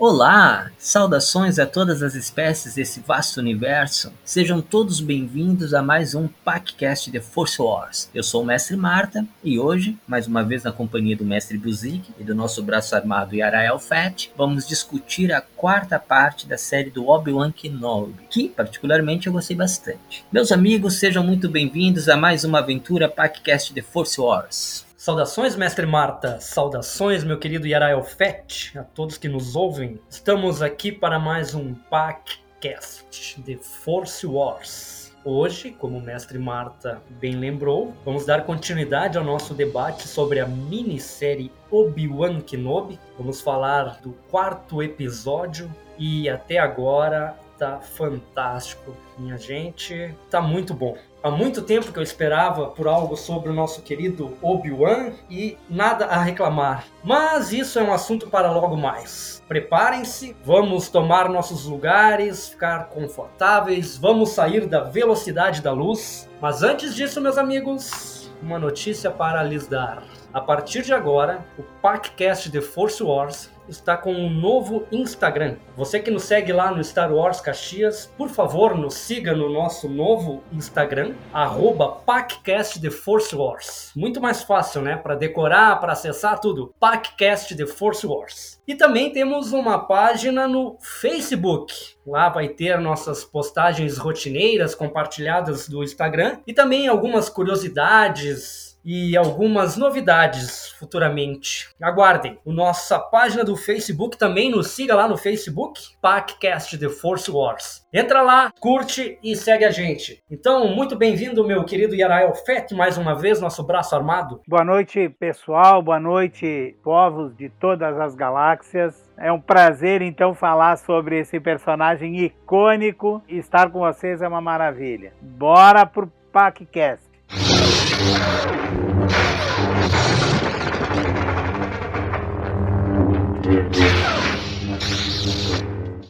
Olá! Saudações a todas as espécies desse vasto universo. Sejam todos bem-vindos a mais um PacCast The Force Wars. Eu sou o Mestre Marta e hoje, mais uma vez na companhia do Mestre Buzik e do nosso braço armado Yarael Fett, vamos discutir a quarta parte da série do Obi-Wan Kenobi, que particularmente eu gostei bastante. Meus amigos, sejam muito bem-vindos a mais uma aventura PacCast The Force Wars. Saudações, mestre Marta. Saudações, meu querido Yarael Fett, a todos que nos ouvem. Estamos aqui para mais um podcast de Force Wars. Hoje, como o mestre Marta bem lembrou, vamos dar continuidade ao nosso debate sobre a minissérie Obi-Wan Kenobi. Vamos falar do quarto episódio e até agora tá fantástico, minha gente. Tá muito bom. Há muito tempo que eu esperava por algo sobre o nosso querido Obi-Wan e nada a reclamar. Mas isso é um assunto para logo mais. Preparem-se, vamos tomar nossos lugares, ficar confortáveis, vamos sair da velocidade da luz. Mas antes disso, meus amigos, uma notícia para lhes dar. A partir de agora, o podcast The Force Wars está com um novo Instagram. Você que nos segue lá no Star Wars Caxias, por favor, nos siga no nosso novo Instagram, arroba PacCast The Force Wars. Muito mais fácil, né? Para decorar, para acessar tudo. PacCast The Force Wars. E também temos uma página no Facebook. Lá vai ter nossas postagens rotineiras compartilhadas do Instagram e também algumas curiosidades e algumas novidades futuramente. Aguardem. O nossa página do Facebook também nos siga lá no Facebook, Packcast The Force Wars. Entra lá, curte e segue a gente. Então, muito bem-vindo, meu querido Yarael Fett, mais uma vez, nosso braço armado. Boa noite, pessoal. Boa noite, povos de todas as galáxias. É um prazer, então, falar sobre esse personagem icônico. Estar com vocês é uma maravilha. Bora pro Packcast.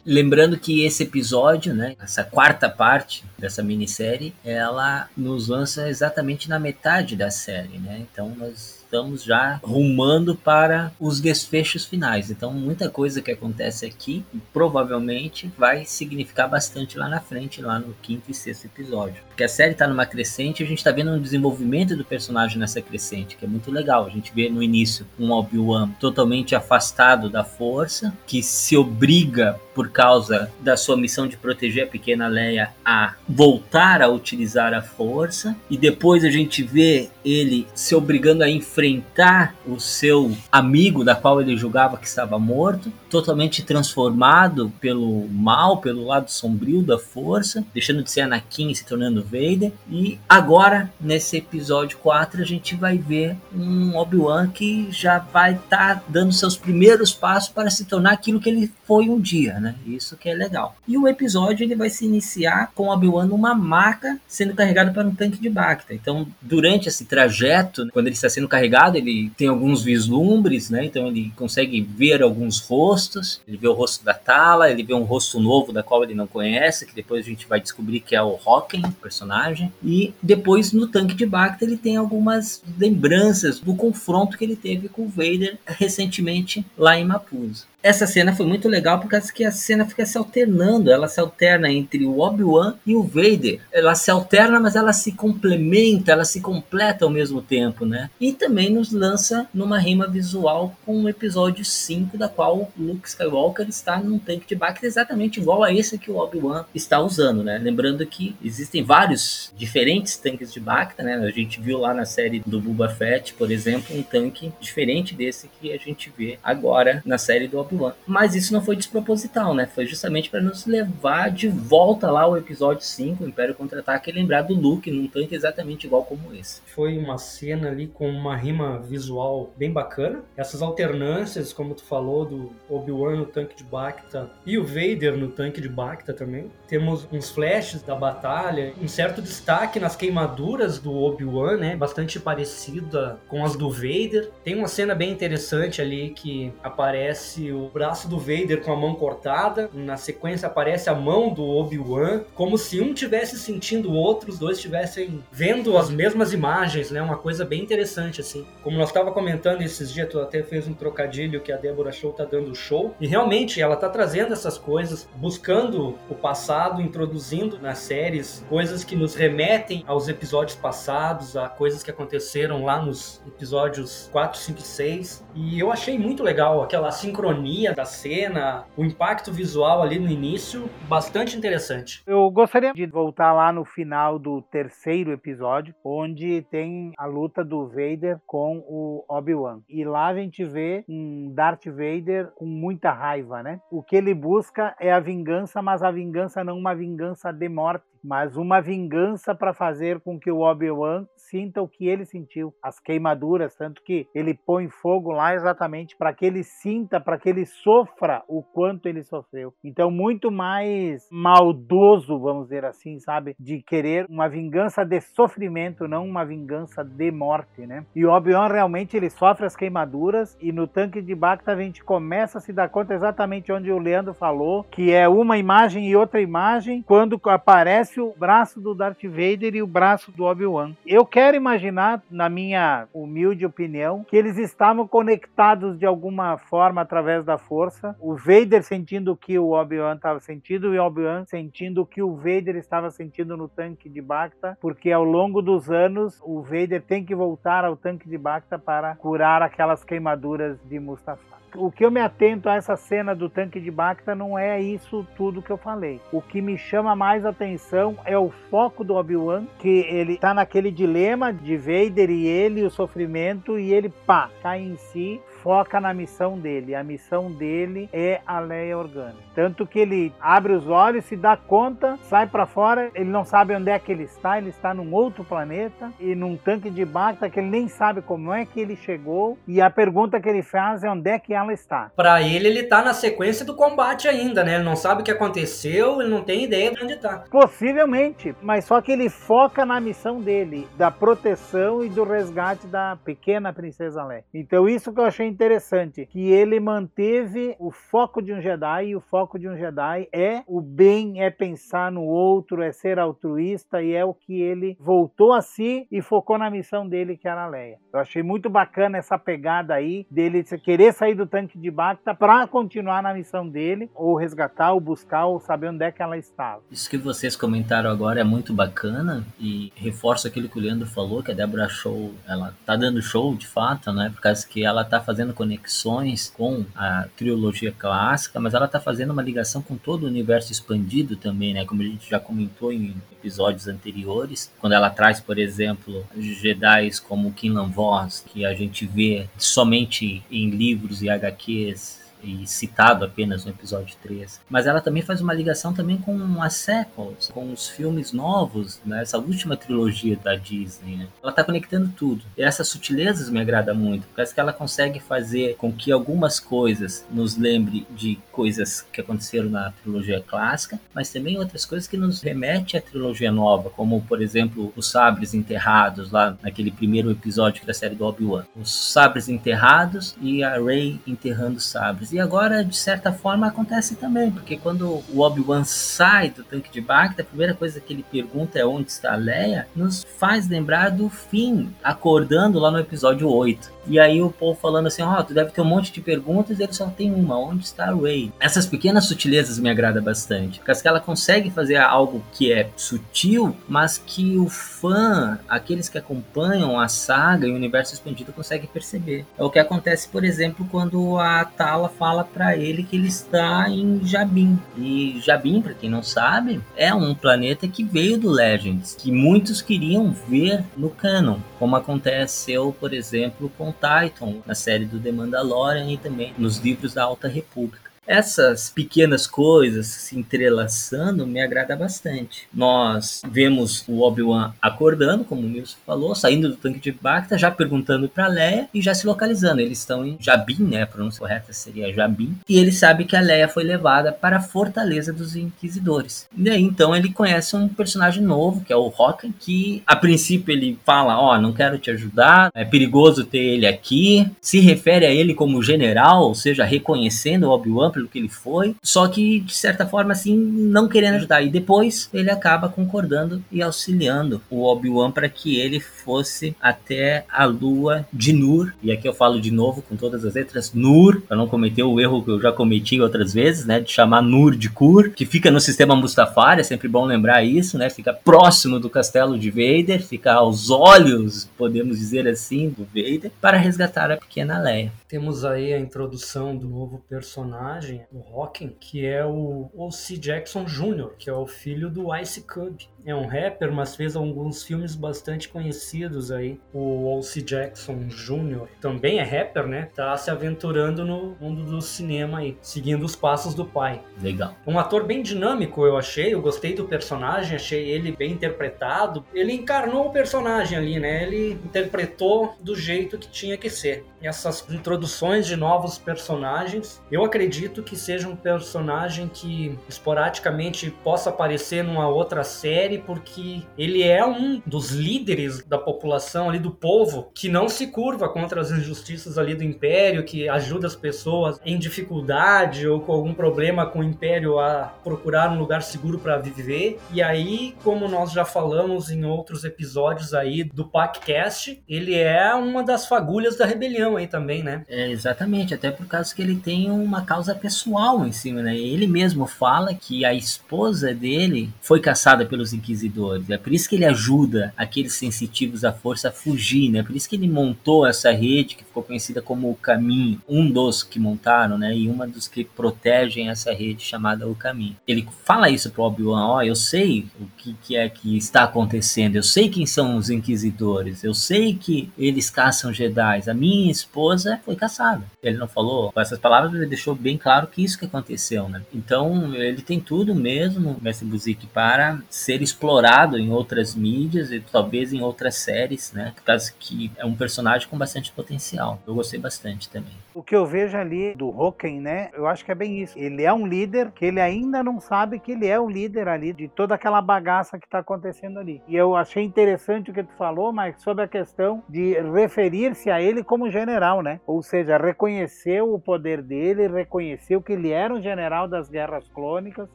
Lembrando que esse episódio, né, essa quarta parte dessa minissérie, ela nos lança exatamente na metade da série, né? Então nós estamos já rumando para os desfechos finais. Então, muita coisa que acontece aqui provavelmente vai significar bastante lá na frente, lá no quinto e sexto episódio. Porque a série está numa crescente a gente está vendo um desenvolvimento do personagem nessa crescente, que é muito legal. A gente vê no início um Obi-Wan totalmente afastado da força, que se obriga por causa da sua missão de proteger a pequena Leia a voltar a utilizar a força e depois a gente vê ele se obrigando a enfrentar o seu amigo da qual ele julgava que estava morto, totalmente transformado pelo mal, pelo lado sombrio da força, deixando de ser Anakin e se tornando Vader. E agora, nesse episódio 4, a gente vai ver um Obi-Wan que já vai estar tá dando seus primeiros passos para se tornar aquilo que ele foi um dia, né? Isso que é legal. E o episódio ele vai se iniciar com Obi-Wan numa maca sendo carregado para um tanque de Bacta. Então, durante esse trajeto, quando ele está sendo carregado, ele tem alguns vislumbres, né? Então ele consegue ver alguns rostos. Ele vê o rosto da Tala, ele vê um rosto novo da qual ele não conhece, que depois a gente vai descobrir que é o Hocken, personagem. E depois no tanque de Bacta ele tem algumas lembranças do confronto que ele teve com o Vader recentemente lá em Mapuzo essa cena foi muito legal porque que a cena fica se alternando, ela se alterna entre o Obi-Wan e o Vader. Ela se alterna, mas ela se complementa, ela se completa ao mesmo tempo, né? E também nos lança numa rima visual com o episódio 5, da qual Luke Skywalker está num tanque de Bacta exatamente igual a esse que o Obi-Wan está usando, né? Lembrando que existem vários diferentes tanques de Bacta, né? A gente viu lá na série do Boba Fett, por exemplo, um tanque diferente desse que a gente vê agora na série do Mas isso não foi despropositado proposital, né? Foi justamente para nos levar de volta lá ao episódio 5, o Império Contra-Ataque, e lembrar do Luke num tanque exatamente igual como esse. Foi uma cena ali com uma rima visual bem bacana. Essas alternâncias, como tu falou, do Obi-Wan no tanque de Bacta e o Vader no tanque de Bacta também. Temos uns flashes da batalha, um certo destaque nas queimaduras do Obi-Wan, né? Bastante parecida com as do Vader. Tem uma cena bem interessante ali que aparece o braço do Vader com a mão cortada. Na sequência aparece a mão do Obi-Wan, como se um tivesse sentindo o outro, os dois estivessem vendo as mesmas imagens, né? Uma coisa bem interessante assim. Como nós estava comentando esses dias, tu até fez um trocadilho que a Débora Show tá dando show. E realmente ela tá trazendo essas coisas, buscando o passado, introduzindo nas séries coisas que nos remetem aos episódios passados, a coisas que aconteceram lá nos episódios 4, 5 e 6. E eu achei muito legal aquela sincronia da cena, o impacto visual ali no início, bastante interessante. Eu gostaria de voltar lá no final do terceiro episódio, onde tem a luta do Vader com o Obi-Wan. E lá a gente vê um Darth Vader com muita raiva, né? O que ele busca é a vingança, mas a vingança não uma vingança de morte, mas uma vingança para fazer com que o Obi-Wan sinta o que ele sentiu, as queimaduras, tanto que ele põe fogo lá exatamente para que ele sinta, para que ele sofra o quanto ele sofreu. Então, muito mais maldoso, vamos dizer assim, sabe? De querer uma vingança de sofrimento, não uma vingança de morte, né? E o Obi-Wan realmente ele sofre as queimaduras e no tanque de Bacta a gente começa a se dar conta exatamente onde o Leandro falou, que é uma imagem e outra imagem, quando aparece o braço do Darth Vader e o braço do Obi-Wan. Eu quero imaginar, na minha humilde opinião, que eles estavam conectados de alguma forma através da força. O Vader sentindo o que o Obi-Wan estava sentindo e o Obi-Wan sentindo o que o Vader estava sentindo no tanque de Bacta, porque ao longo dos anos o Vader tem que voltar ao tanque de Bacta para curar aquelas queimaduras de Mustafar o que eu me atento a essa cena do tanque de Bacta não é isso tudo que eu falei. O que me chama mais atenção é o foco do Obi-Wan, que ele tá naquele dilema de Vader e ele, o sofrimento, e ele, pá, cai em si, foca na missão dele. A missão dele é a Leia Organa. Tanto que ele abre os olhos, se dá conta, sai para fora, ele não sabe onde é que ele está, ele está num outro planeta e num tanque de Bacta que ele nem sabe como é que ele chegou e a pergunta que ele faz é onde é que ela está. Para ele, ele tá na sequência do combate ainda, né? Ele não sabe o que aconteceu, ele não tem ideia de onde tá. Possivelmente, mas só que ele foca na missão dele, da proteção e do resgate da pequena princesa Leia. Então isso que eu achei interessante, que ele manteve o foco de um Jedi e o foco de um Jedi é o bem, é pensar no outro, é ser altruísta e é o que ele voltou a si e focou na missão dele que era a Leia. Eu achei muito bacana essa pegada aí dele querer sair do tanque de Bacta para continuar na missão dele ou resgatar ou buscar ou saber onde é que ela estava. Isso que vocês comentaram agora é muito bacana e reforça aquilo que o Leandro falou, que a Débora Show, ela tá dando show de fato, né? Por causa que ela tá fazendo fazendo conexões com a trilogia clássica, mas ela está fazendo uma ligação com todo o universo expandido também, né? Como a gente já comentou em episódios anteriores, quando ela traz, por exemplo, Jedi como Kinlan Voss, que a gente vê somente em livros e HQs e citado apenas no episódio 3. Mas ela também faz uma ligação também com as sequels, com os filmes novos, né? essa última trilogia da Disney. Né? Ela está conectando tudo. E essas sutilezas me agrada muito, porque que ela consegue fazer com que algumas coisas nos lembre de coisas que aconteceram na trilogia clássica, mas também outras coisas que nos remete à trilogia nova, como por exemplo os sabres enterrados lá naquele primeiro episódio da série do Obi-Wan. Os sabres enterrados e a Rey enterrando sabres. E agora, de certa forma, acontece também, porque quando o Obi-Wan sai do tanque de Bacta, a primeira coisa que ele pergunta é onde está a Leia, nos faz lembrar do fim, acordando lá no episódio 8. E aí o povo falando assim, ó, oh, tu deve ter um monte de perguntas e ele só tem uma, onde está a Rey? Essas pequenas sutilezas me agradam bastante, porque ela consegue fazer algo que é sutil, mas que o fã, aqueles que acompanham a saga e o universo expandido conseguem perceber. É o que acontece, por exemplo, quando a Tala fala para ele que ele está em Jabim. E Jabim, para quem não sabe, é um planeta que veio do Legends, que muitos queriam ver no canon, como aconteceu, por exemplo, com Titan, na série do The Mandalorian e também nos livros da Alta República. Essas pequenas coisas se entrelaçando me agrada bastante. Nós vemos o Obi-Wan acordando, como o Nilson falou, saindo do tanque de Bacta, já perguntando para Leia e já se localizando. Eles estão em Jabin, né? A pronúncia correta seria Jabin. E ele sabe que a Leia foi levada para a fortaleza dos Inquisidores. E aí, então, ele conhece um personagem novo, que é o Rocken, que a princípio ele fala: Ó, oh, não quero te ajudar, é perigoso ter ele aqui. Se refere a ele como general, ou seja, reconhecendo o Obi-Wan pelo que ele foi, só que de certa forma, assim, não querendo ajudar. E depois ele acaba concordando e auxiliando o Obi-Wan para que ele fosse até a lua de Nur. E aqui eu falo de novo com todas as letras Nur, para não cometer o erro que eu já cometi outras vezes, né, de chamar Nur de Kur, que fica no sistema Mustafar, é sempre bom lembrar isso, né? Fica próximo do castelo de Vader, fica aos olhos, podemos dizer assim, do Vader, para resgatar a pequena Leia. Temos aí a introdução do novo personagem, o Hawking, que é o O.C. Jackson Jr., que é o filho do Ice Cube é um rapper, mas fez alguns filmes bastante conhecidos aí. O O.C. Jackson Jr. também é rapper, né? Tá se aventurando no mundo do cinema aí, seguindo os passos do pai. Legal. Um ator bem dinâmico, eu achei. Eu gostei do personagem, achei ele bem interpretado. Ele encarnou o personagem ali, né? Ele interpretou do jeito que tinha que ser. E essas introduções de novos personagens, eu acredito que seja um personagem que esporadicamente possa aparecer numa outra série série porque ele é um dos líderes da população ali do povo que não se curva contra as injustiças ali do império, que ajuda as pessoas em dificuldade ou com algum problema com o império a procurar um lugar seguro para viver. E aí, como nós já falamos em outros episódios aí do PacCast, ele é uma das fagulhas da rebelião aí também, né? É, exatamente, até por causa que ele tem uma causa pessoal em cima, né? Ele mesmo fala que a esposa dele foi caçada pelos inquisidores. É por isso que ele ajuda aqueles sensitivos à força a fugir, né? Por isso que ele montou essa rede que ficou conhecida como o Caminho, um dos que montaram, né? E uma dos que protegem essa rede chamada o Caminho. Ele fala isso pro Obi-Wan, ó, oh, eu sei o que, que é que está acontecendo, eu sei quem são os inquisidores, eu sei que eles caçam Jedi. A minha esposa foi caçada. Ele não falou com essas palavras, ele deixou bem claro que isso que aconteceu, né? Então, ele tem tudo mesmo, Mestre Buzik, para ser explorado em outras mídias e talvez em outras séries, né? Por causa que é um personagem com bastante potencial. Eu gostei bastante também. O que eu vejo ali do Hocken, né? Eu acho que é bem isso. Ele é um líder que ele ainda não sabe que ele é o líder ali de toda aquela bagaça que está acontecendo ali. E eu achei interessante o que tu falou, mas sobre a questão de referir-se a ele como general, né? Ou seja, reconhecer o poder dele, reconheceu que ele era um general das guerras clônicas.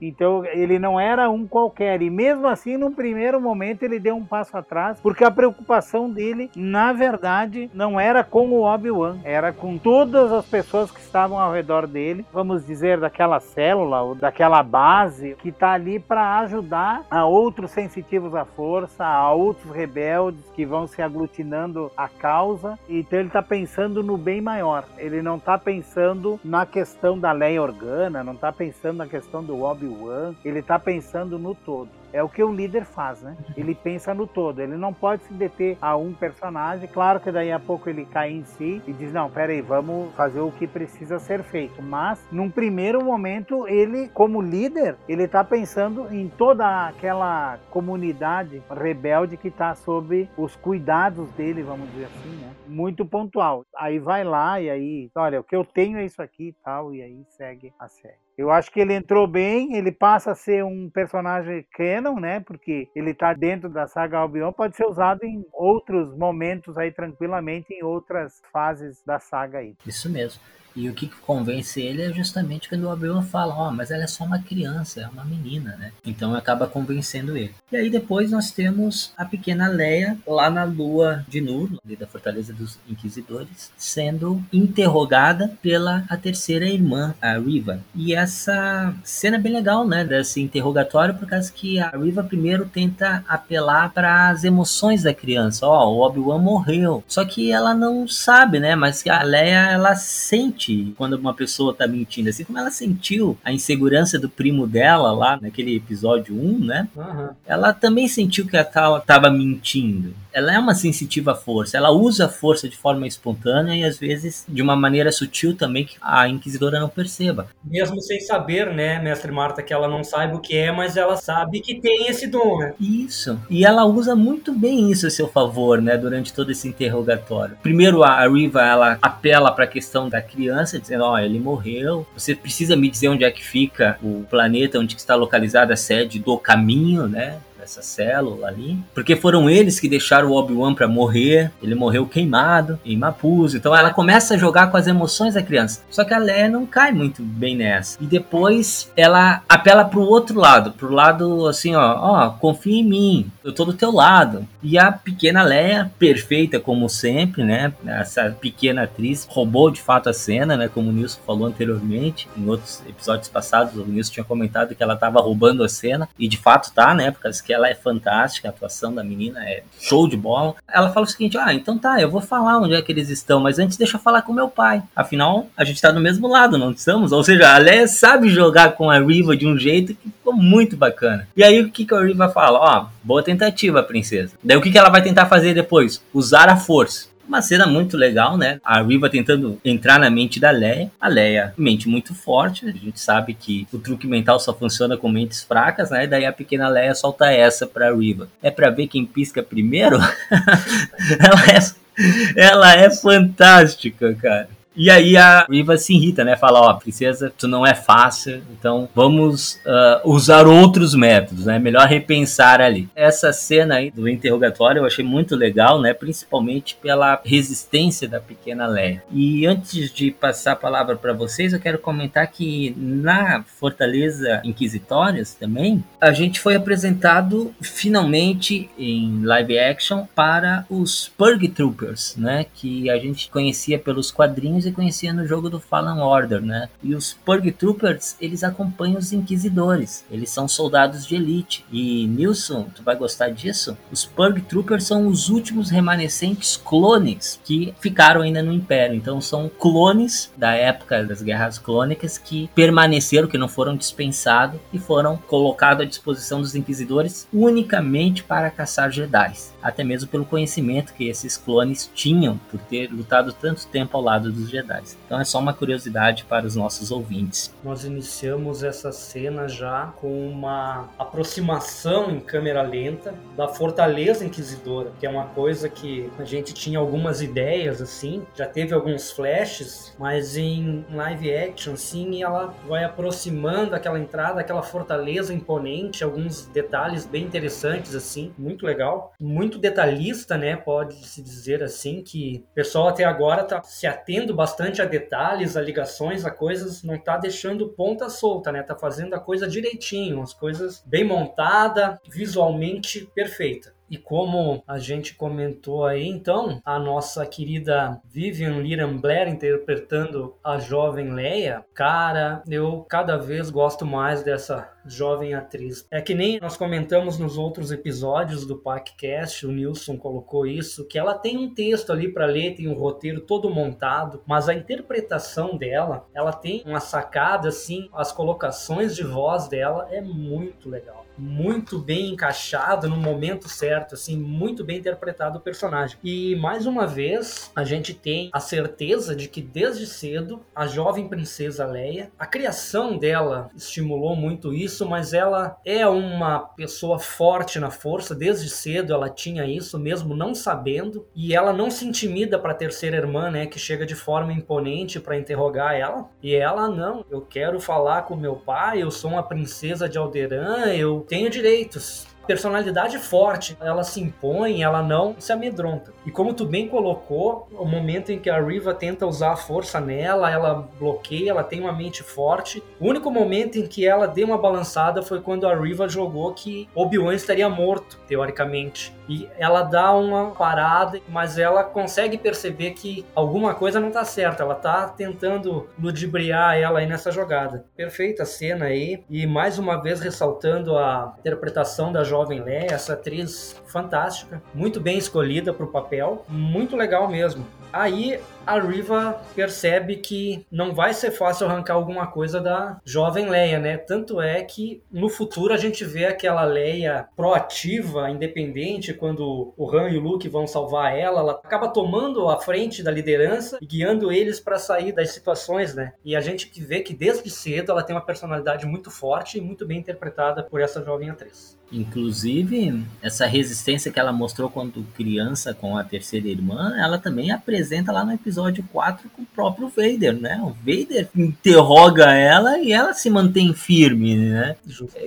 Então ele não era um qualquer. E mesmo assim, num primeiro momento, ele deu um passo atrás, porque a preocupação dele, na verdade, não era com o Obi-Wan, era com todas todas as pessoas que estavam ao redor dele, vamos dizer, daquela célula ou daquela base que está ali para ajudar a outros sensitivos à força, a outros rebeldes que vão se aglutinando à causa. Então ele está pensando no bem maior. Ele não está pensando na questão da lei organa, não está pensando na questão do Obi-Wan, ele está pensando no todo. É o que o líder faz, né? Ele pensa no todo. Ele não pode se deter a um personagem. Claro que daí a pouco ele cai em si e diz: não, peraí, vamos fazer o que precisa ser feito. Mas, num primeiro momento, ele, como líder, ele está pensando em toda aquela comunidade rebelde que está sob os cuidados dele, vamos dizer assim, né? Muito pontual. Aí vai lá e aí, olha, o que eu tenho é isso aqui e tal, e aí segue a série. Eu acho que ele entrou bem, ele passa a ser um personagem canon, né? Porque ele está dentro da saga Albion, pode ser usado em outros momentos aí tranquilamente em outras fases da saga aí. Isso mesmo. E o que convence ele é justamente quando o Obi-Wan fala, ó, oh, mas ela é só uma criança, é uma menina, né? Então acaba convencendo ele. E aí depois nós temos a pequena Leia lá na lua de Nur, ali da Fortaleza dos Inquisidores, sendo interrogada pela a terceira irmã, a Riva. E essa cena é bem legal, né, desse interrogatório, por causa que a Riva primeiro tenta apelar para as emoções da criança. Ó, oh, o Obi-Wan morreu. Só que ela não sabe, né, mas a Leia ela sente quando uma pessoa tá mentindo, assim como ela sentiu a insegurança do primo dela lá naquele episódio 1, né? Uhum. Ela também sentiu que a Tal tava mentindo. Ela é uma sensitiva força, ela usa a força de forma espontânea e às vezes de uma maneira sutil também que a inquisidora não perceba. Mesmo sem saber, né, mestre Marta, que ela não saiba o que é, mas ela sabe que tem esse dom, né? Isso. E ela usa muito bem isso a seu favor, né, durante todo esse interrogatório. Primeiro a Riva, ela apela para a questão da criança, dizendo, ó, oh, ele morreu, você precisa me dizer onde é que fica o planeta, onde está localizada a sede do caminho, né? Essa célula ali, porque foram eles que deixaram o Obi-Wan para morrer, ele morreu queimado em Mapuzo, então ela começa a jogar com as emoções da criança. Só que a Leia não cai muito bem nessa. E depois ela apela pro outro lado, pro lado assim, ó, ó, confia em mim, eu tô do teu lado. E a pequena Leia, perfeita como sempre, né? Essa pequena atriz roubou de fato a cena, né? Como o Nilson falou anteriormente, em outros episódios passados, o Nilson tinha comentado que ela tava roubando a cena, e de fato tá, né? Porque que ela é fantástica, a atuação da menina é show de bola. Ela fala o seguinte: ah, então tá, eu vou falar onde é que eles estão, mas antes deixa eu falar com meu pai. Afinal, a gente tá do mesmo lado, não estamos? Ou seja, a Leia sabe jogar com a Riva de um jeito que ficou muito bacana. E aí o que, que a Riva fala? Ó, oh, boa tentativa, princesa. Daí o que, que ela vai tentar fazer depois? Usar a força. Uma cena muito legal, né? A Riva tentando entrar na mente da Leia. A Leia, mente muito forte. A gente sabe que o truque mental só funciona com mentes fracas, né? E daí a pequena Leia solta essa pra Riva. É pra ver quem pisca primeiro? ela, é, ela é fantástica, cara. E aí a Riva se irrita, né? Fala, ó, princesa, tu não é fácil, então vamos uh, usar outros métodos, né? Melhor repensar ali. Essa cena aí do interrogatório eu achei muito legal, né? Principalmente pela resistência da pequena Leia. E antes de passar a palavra para vocês, eu quero comentar que na Fortaleza Inquisitórias também, a gente foi apresentado finalmente em live action para os Purg Troopers, né? Que a gente conhecia pelos quadrinhos você conhecia no jogo do Fallen Order, né? E os Purg Troopers, eles acompanham os Inquisidores. Eles são soldados de elite. E, Nilson, tu vai gostar disso? Os Purg Troopers são os últimos remanescentes clones que ficaram ainda no Império. Então, são clones da época das Guerras Clônicas que permaneceram, que não foram dispensados e foram colocados à disposição dos Inquisidores unicamente para caçar Jedi. Até mesmo pelo conhecimento que esses clones tinham por ter lutado tanto tempo ao lado dos Jedi. Então é só uma curiosidade para os nossos ouvintes. Nós iniciamos essa cena já com uma aproximação em câmera lenta da Fortaleza Inquisidora, que é uma coisa que a gente tinha algumas ideias assim, já teve alguns flashes, mas em live action sim, ela vai aproximando aquela entrada, aquela fortaleza imponente, alguns detalhes bem interessantes assim, muito legal, muito detalhista, né? Pode se dizer assim que o pessoal até agora tá se atendo bastante a detalhes, a ligações, a coisas, não tá deixando ponta solta, né? Tá fazendo a coisa direitinho, as coisas bem montada, visualmente perfeita. E como a gente comentou aí, então, a nossa querida Vivian Liram Blair interpretando a jovem Leia, cara, eu cada vez gosto mais dessa jovem atriz. É que nem nós comentamos nos outros episódios do podcast, o Nilson colocou isso, que ela tem um texto ali para ler, tem um roteiro todo montado, mas a interpretação dela, ela tem uma sacada assim, as colocações de voz dela é muito legal muito bem encaixado no momento certo, assim, muito bem interpretado o personagem. E mais uma vez, a gente tem a certeza de que desde cedo a jovem princesa Leia, a criação dela estimulou muito isso, mas ela é uma pessoa forte na força, desde cedo ela tinha isso, mesmo não sabendo, e ela não se intimida para a terceira irmã, né, que chega de forma imponente para interrogar ela, e ela não, eu quero falar com meu pai, eu sou uma princesa de Alderan, eu tenho direitos personalidade forte, ela se impõe, ela não se amedronta. E como tu bem colocou, o momento em que a Riva tenta usar a força nela, ela bloqueia, ela tem uma mente forte. O único momento em que ela deu uma balançada foi quando a Riva jogou que Obi-Wan estaria morto, teoricamente. E ela dá uma parada, mas ela consegue perceber que alguma coisa não tá certa. Ela tá tentando ludibriar ela aí nessa jogada. Perfeita cena aí. E mais uma vez ressaltando a interpretação da jovem Leia, essa atriz fantástica, muito bem escolhida para o papel, muito legal mesmo. Aí a Riva percebe que não vai ser fácil arrancar alguma coisa da jovem Leia, né? Tanto é que no futuro a gente vê aquela Leia proativa, independente, quando o Han e o Luke vão salvar ela, ela acaba tomando a frente da liderança e guiando eles para sair das situações, né? E a gente vê que desde cedo ela tem uma personalidade muito forte e muito bem interpretada por essa jovem atriz. Inclusive, essa resistência que ela mostrou quando criança com a terceira irmã, ela também apresenta lá no episódio 4 com o próprio Vader, né? O Vader interroga ela e ela se mantém firme, né?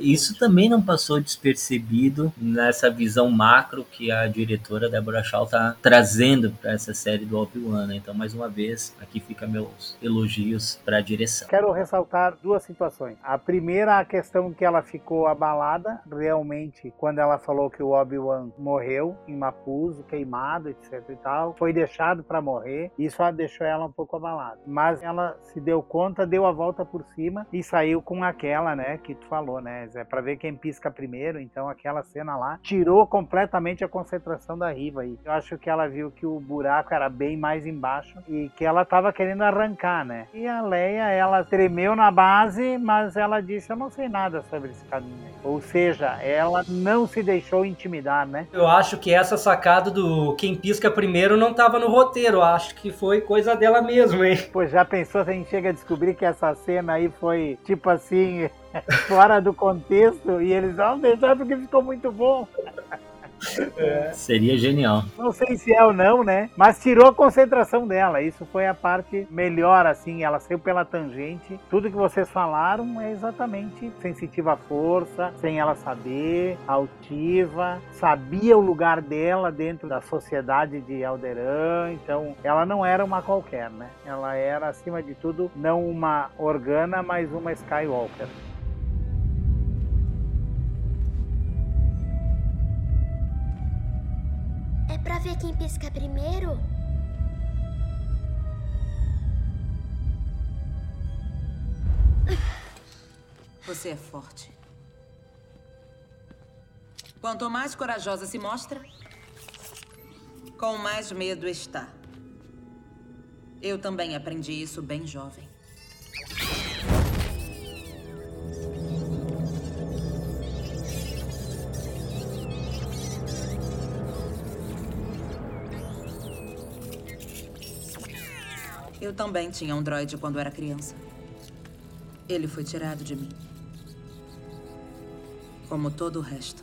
Isso também não passou despercebido nessa visão macro que a diretora Deborah Shaw está trazendo para essa série do Obi-Wan, né? Então, mais uma vez, aqui fica meus elogios para a direção. Quero ressaltar duas situações. A primeira, a questão que ela ficou abalada, realmente realmente, quando ela falou que o Obi-Wan morreu em Mapuzo, queimado, etc e tal, foi deixado para morrer, isso deixou ela um pouco abalada. Mas ela se deu conta, deu a volta por cima e saiu com aquela, né, que tu falou, né, Zé, para ver quem pisca primeiro, então aquela cena lá tirou completamente a concentração da Riva aí. Eu acho que ela viu que o buraco era bem mais embaixo e que ela tava querendo arrancar, né? E a Leia, ela tremeu na base, mas ela disse: "Eu não sei nada sobre esse caminho". Aí. Ou seja, ela não se deixou intimidar, né? Eu acho que essa sacada do quem pisca primeiro não estava no roteiro. Acho que foi coisa dela mesmo, hein? Pois já pensou se a gente chega a descobrir que essa cena aí foi tipo assim, fora do contexto e eles vão deixar porque ficou muito bom. É. Seria genial. Não sei se é ou não, né? Mas tirou a concentração dela. Isso foi a parte melhor, assim. Ela saiu pela tangente. Tudo que vocês falaram é exatamente sensitiva à força, sem ela saber, altiva, sabia o lugar dela dentro da sociedade de Alderan. Então, ela não era uma qualquer, né? Ela era, acima de tudo, não uma Organa, mas uma Skywalker. Pra ver quem pisca primeiro? Você é forte. Quanto mais corajosa se mostra, com mais medo está. Eu também aprendi isso bem jovem. Eu também tinha um droide quando era criança. Ele foi tirado de mim. Como todo o resto.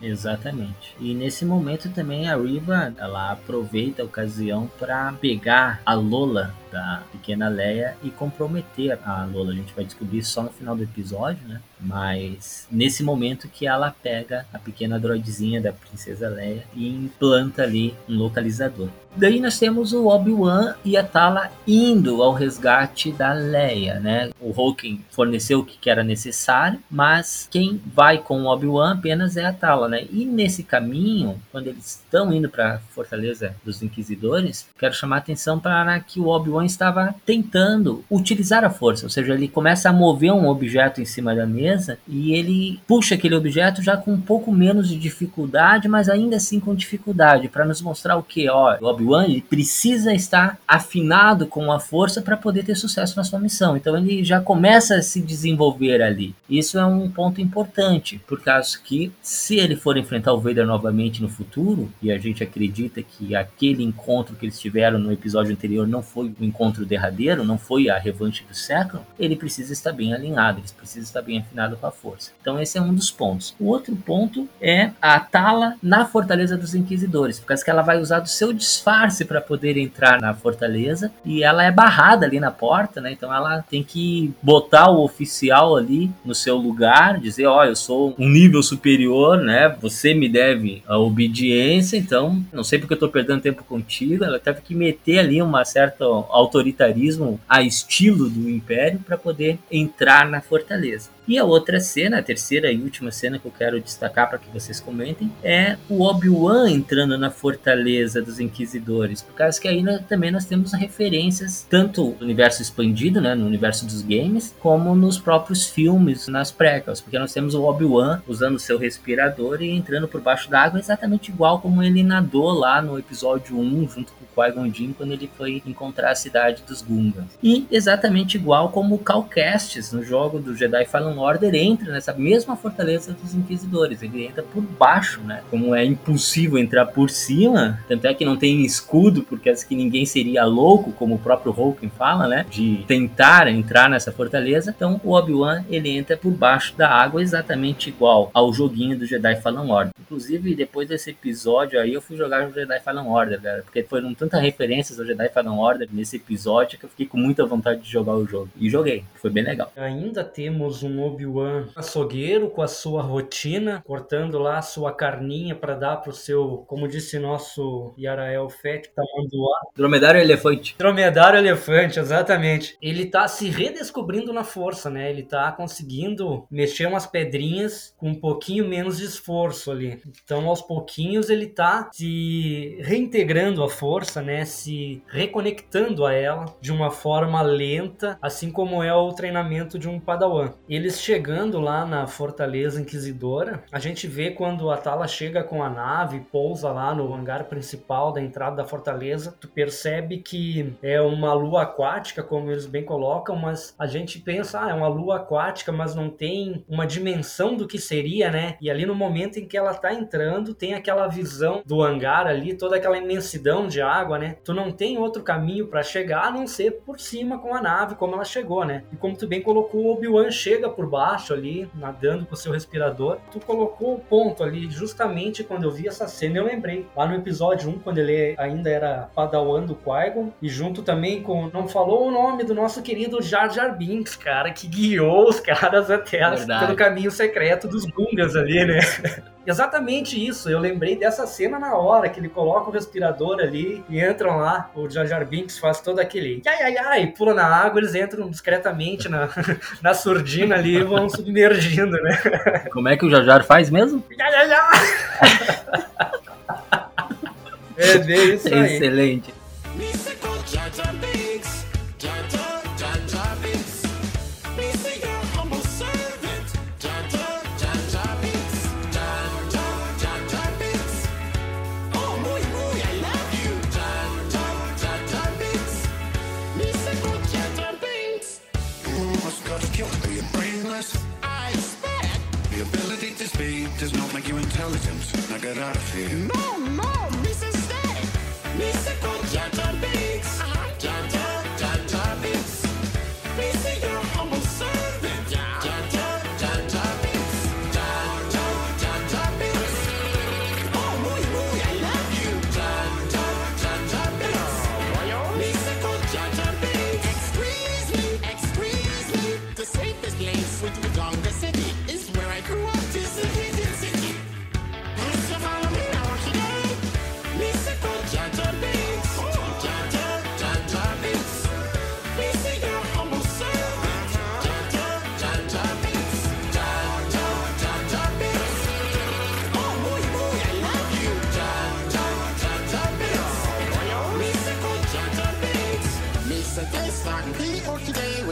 Exatamente. E nesse momento também a Riva, ela aproveita a ocasião para pegar a Lola da pequena Leia e comprometer a Lola. A gente vai descobrir só no final do episódio, né? Mas nesse momento que ela pega a pequena droidzinha da princesa Leia e implanta ali um localizador. Daí nós temos o Obi-Wan e a Tala indo ao resgate da Leia, né? O Hawking forneceu o que era necessário, mas quem vai com o Obi-Wan apenas é a Tala, né? E nesse caminho, quando eles estão indo para a Fortaleza dos Inquisidores, quero chamar a atenção para que o Obi-Wan estava tentando utilizar a força, ou seja, ele começa a mover um objeto em cima da mesa e ele puxa aquele objeto já com um pouco menos de dificuldade, mas ainda assim com dificuldade, para nos mostrar o que, ó, o Obi Obi-Wan precisa estar afinado com a força para poder ter sucesso na sua missão. Então ele já começa a se desenvolver ali. Isso é um ponto importante, por causa que se ele for enfrentar o Vader novamente no futuro, e a gente acredita que aquele encontro que eles tiveram no episódio anterior não foi o encontro derradeiro, não foi a revanche do século, ele precisa estar bem alinhado, ele precisa estar bem afinado com a força. Então esse é um dos pontos. O outro ponto é a Tala na Fortaleza dos Inquisidores, por causa que ela vai usar do seu disfarce para poder entrar na fortaleza e ela é barrada ali na porta, né? Então ela tem que botar o oficial ali no seu lugar, dizer, ó, oh, eu sou um nível superior, né? Você me deve a obediência, então não sei porque eu tô perdendo tempo contigo. Ela teve que meter ali um certo autoritarismo a estilo do império para poder entrar na fortaleza. E a outra cena, a terceira e última cena que eu quero destacar para que vocês comentem, é o Obi-Wan entrando na fortaleza dos Inquisidores, por causa que aí nós, também nós temos referências tanto no universo expandido, né, no universo dos games, como nos próprios filmes, nas prequels, porque nós temos o Obi-Wan usando seu respirador e entrando por baixo d'água exatamente igual como ele nadou lá no episódio 1 junto com o Qui-Gon Jinn quando ele foi encontrar a cidade dos Gungans. E exatamente igual como o Cal Kestis no jogo do Jedi Fallen Order entra nessa mesma fortaleza dos Inquisidores, ele entra por baixo, né? Como é impossível entrar por cima, tanto é que não tem escudo, porque acho que ninguém seria louco, como o próprio Hulk fala, né? De tentar entrar nessa fortaleza. Então o Obi-Wan ele entra por baixo da água exatamente igual ao joguinho do Jedi Fallen Order. Inclusive, depois desse episódio aí, eu fui jogar o Jedi Fallen Order, galera, porque foram tantas referências ao Jedi Fallen Order nesse episódio que eu fiquei com muita vontade de jogar o jogo. E joguei, foi bem legal. Ainda temos um Obi-Wan açougueiro com a sua rotina, cortando lá a sua carninha para dar pro seu, como disse nosso Yarael Fett, tamanduá. Dromedário elefante. Dromedário elefante, exatamente. Ele tá se redescobrindo na força, né? Ele tá conseguindo mexer umas pedrinhas com um pouquinho menos de esforço ali. Então, aos pouquinhos, ele tá se reintegrando à força, né? Se reconectando a ela de uma forma lenta, assim como é o treinamento de um padawan. Eles chegando lá na Fortaleza Inquisidora, a gente vê quando a Tala chega com a nave, pousa lá no hangar principal da entrada da fortaleza, tu percebe que é uma lua aquática, como eles bem colocam, mas a gente pensa, ah, é uma lua aquática, mas não tem uma dimensão do que seria, né? E ali no momento em que ela tá entrando, tem aquela visão do hangar ali, toda aquela imensidão de água, né? Tu não tem outro caminho para chegar a não ser por cima com a nave, como ela chegou, né? E como tu bem colocou, Obi-Wan chega por baixo ali, nadando com o seu respirador. Tu colocou o ponto ali, justamente quando eu vi essa cena, eu lembrei. Lá no episódio 1, quando ele ainda era padawan do Qui-Gon, e junto também com... Não falou o nome do nosso querido Jar Jar Binks, cara, que guiou os caras até pelo caminho secreto dos Gungas ali, né? Exatamente isso, eu lembrei dessa cena na hora que ele coloca o respirador ali e entram lá, o Jar Jar Binks faz todo aquele ai ai ai, pula na água, eles entram discretamente na, na surdina ali e vão submergindo, né? Como é que o Jar Jar faz mesmo? Ai ai ai! É bem isso aí. Excelente. Like you're intelligent. Now get out of here. No!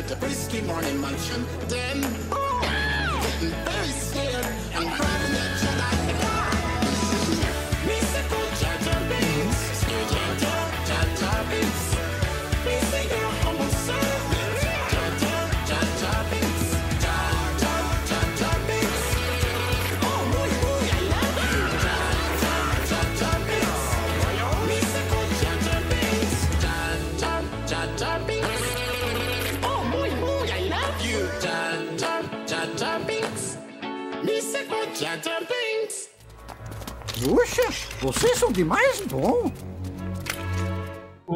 With the brisky morning munching. Then, boom, getting very scared and Puxa, vocês são demais bom.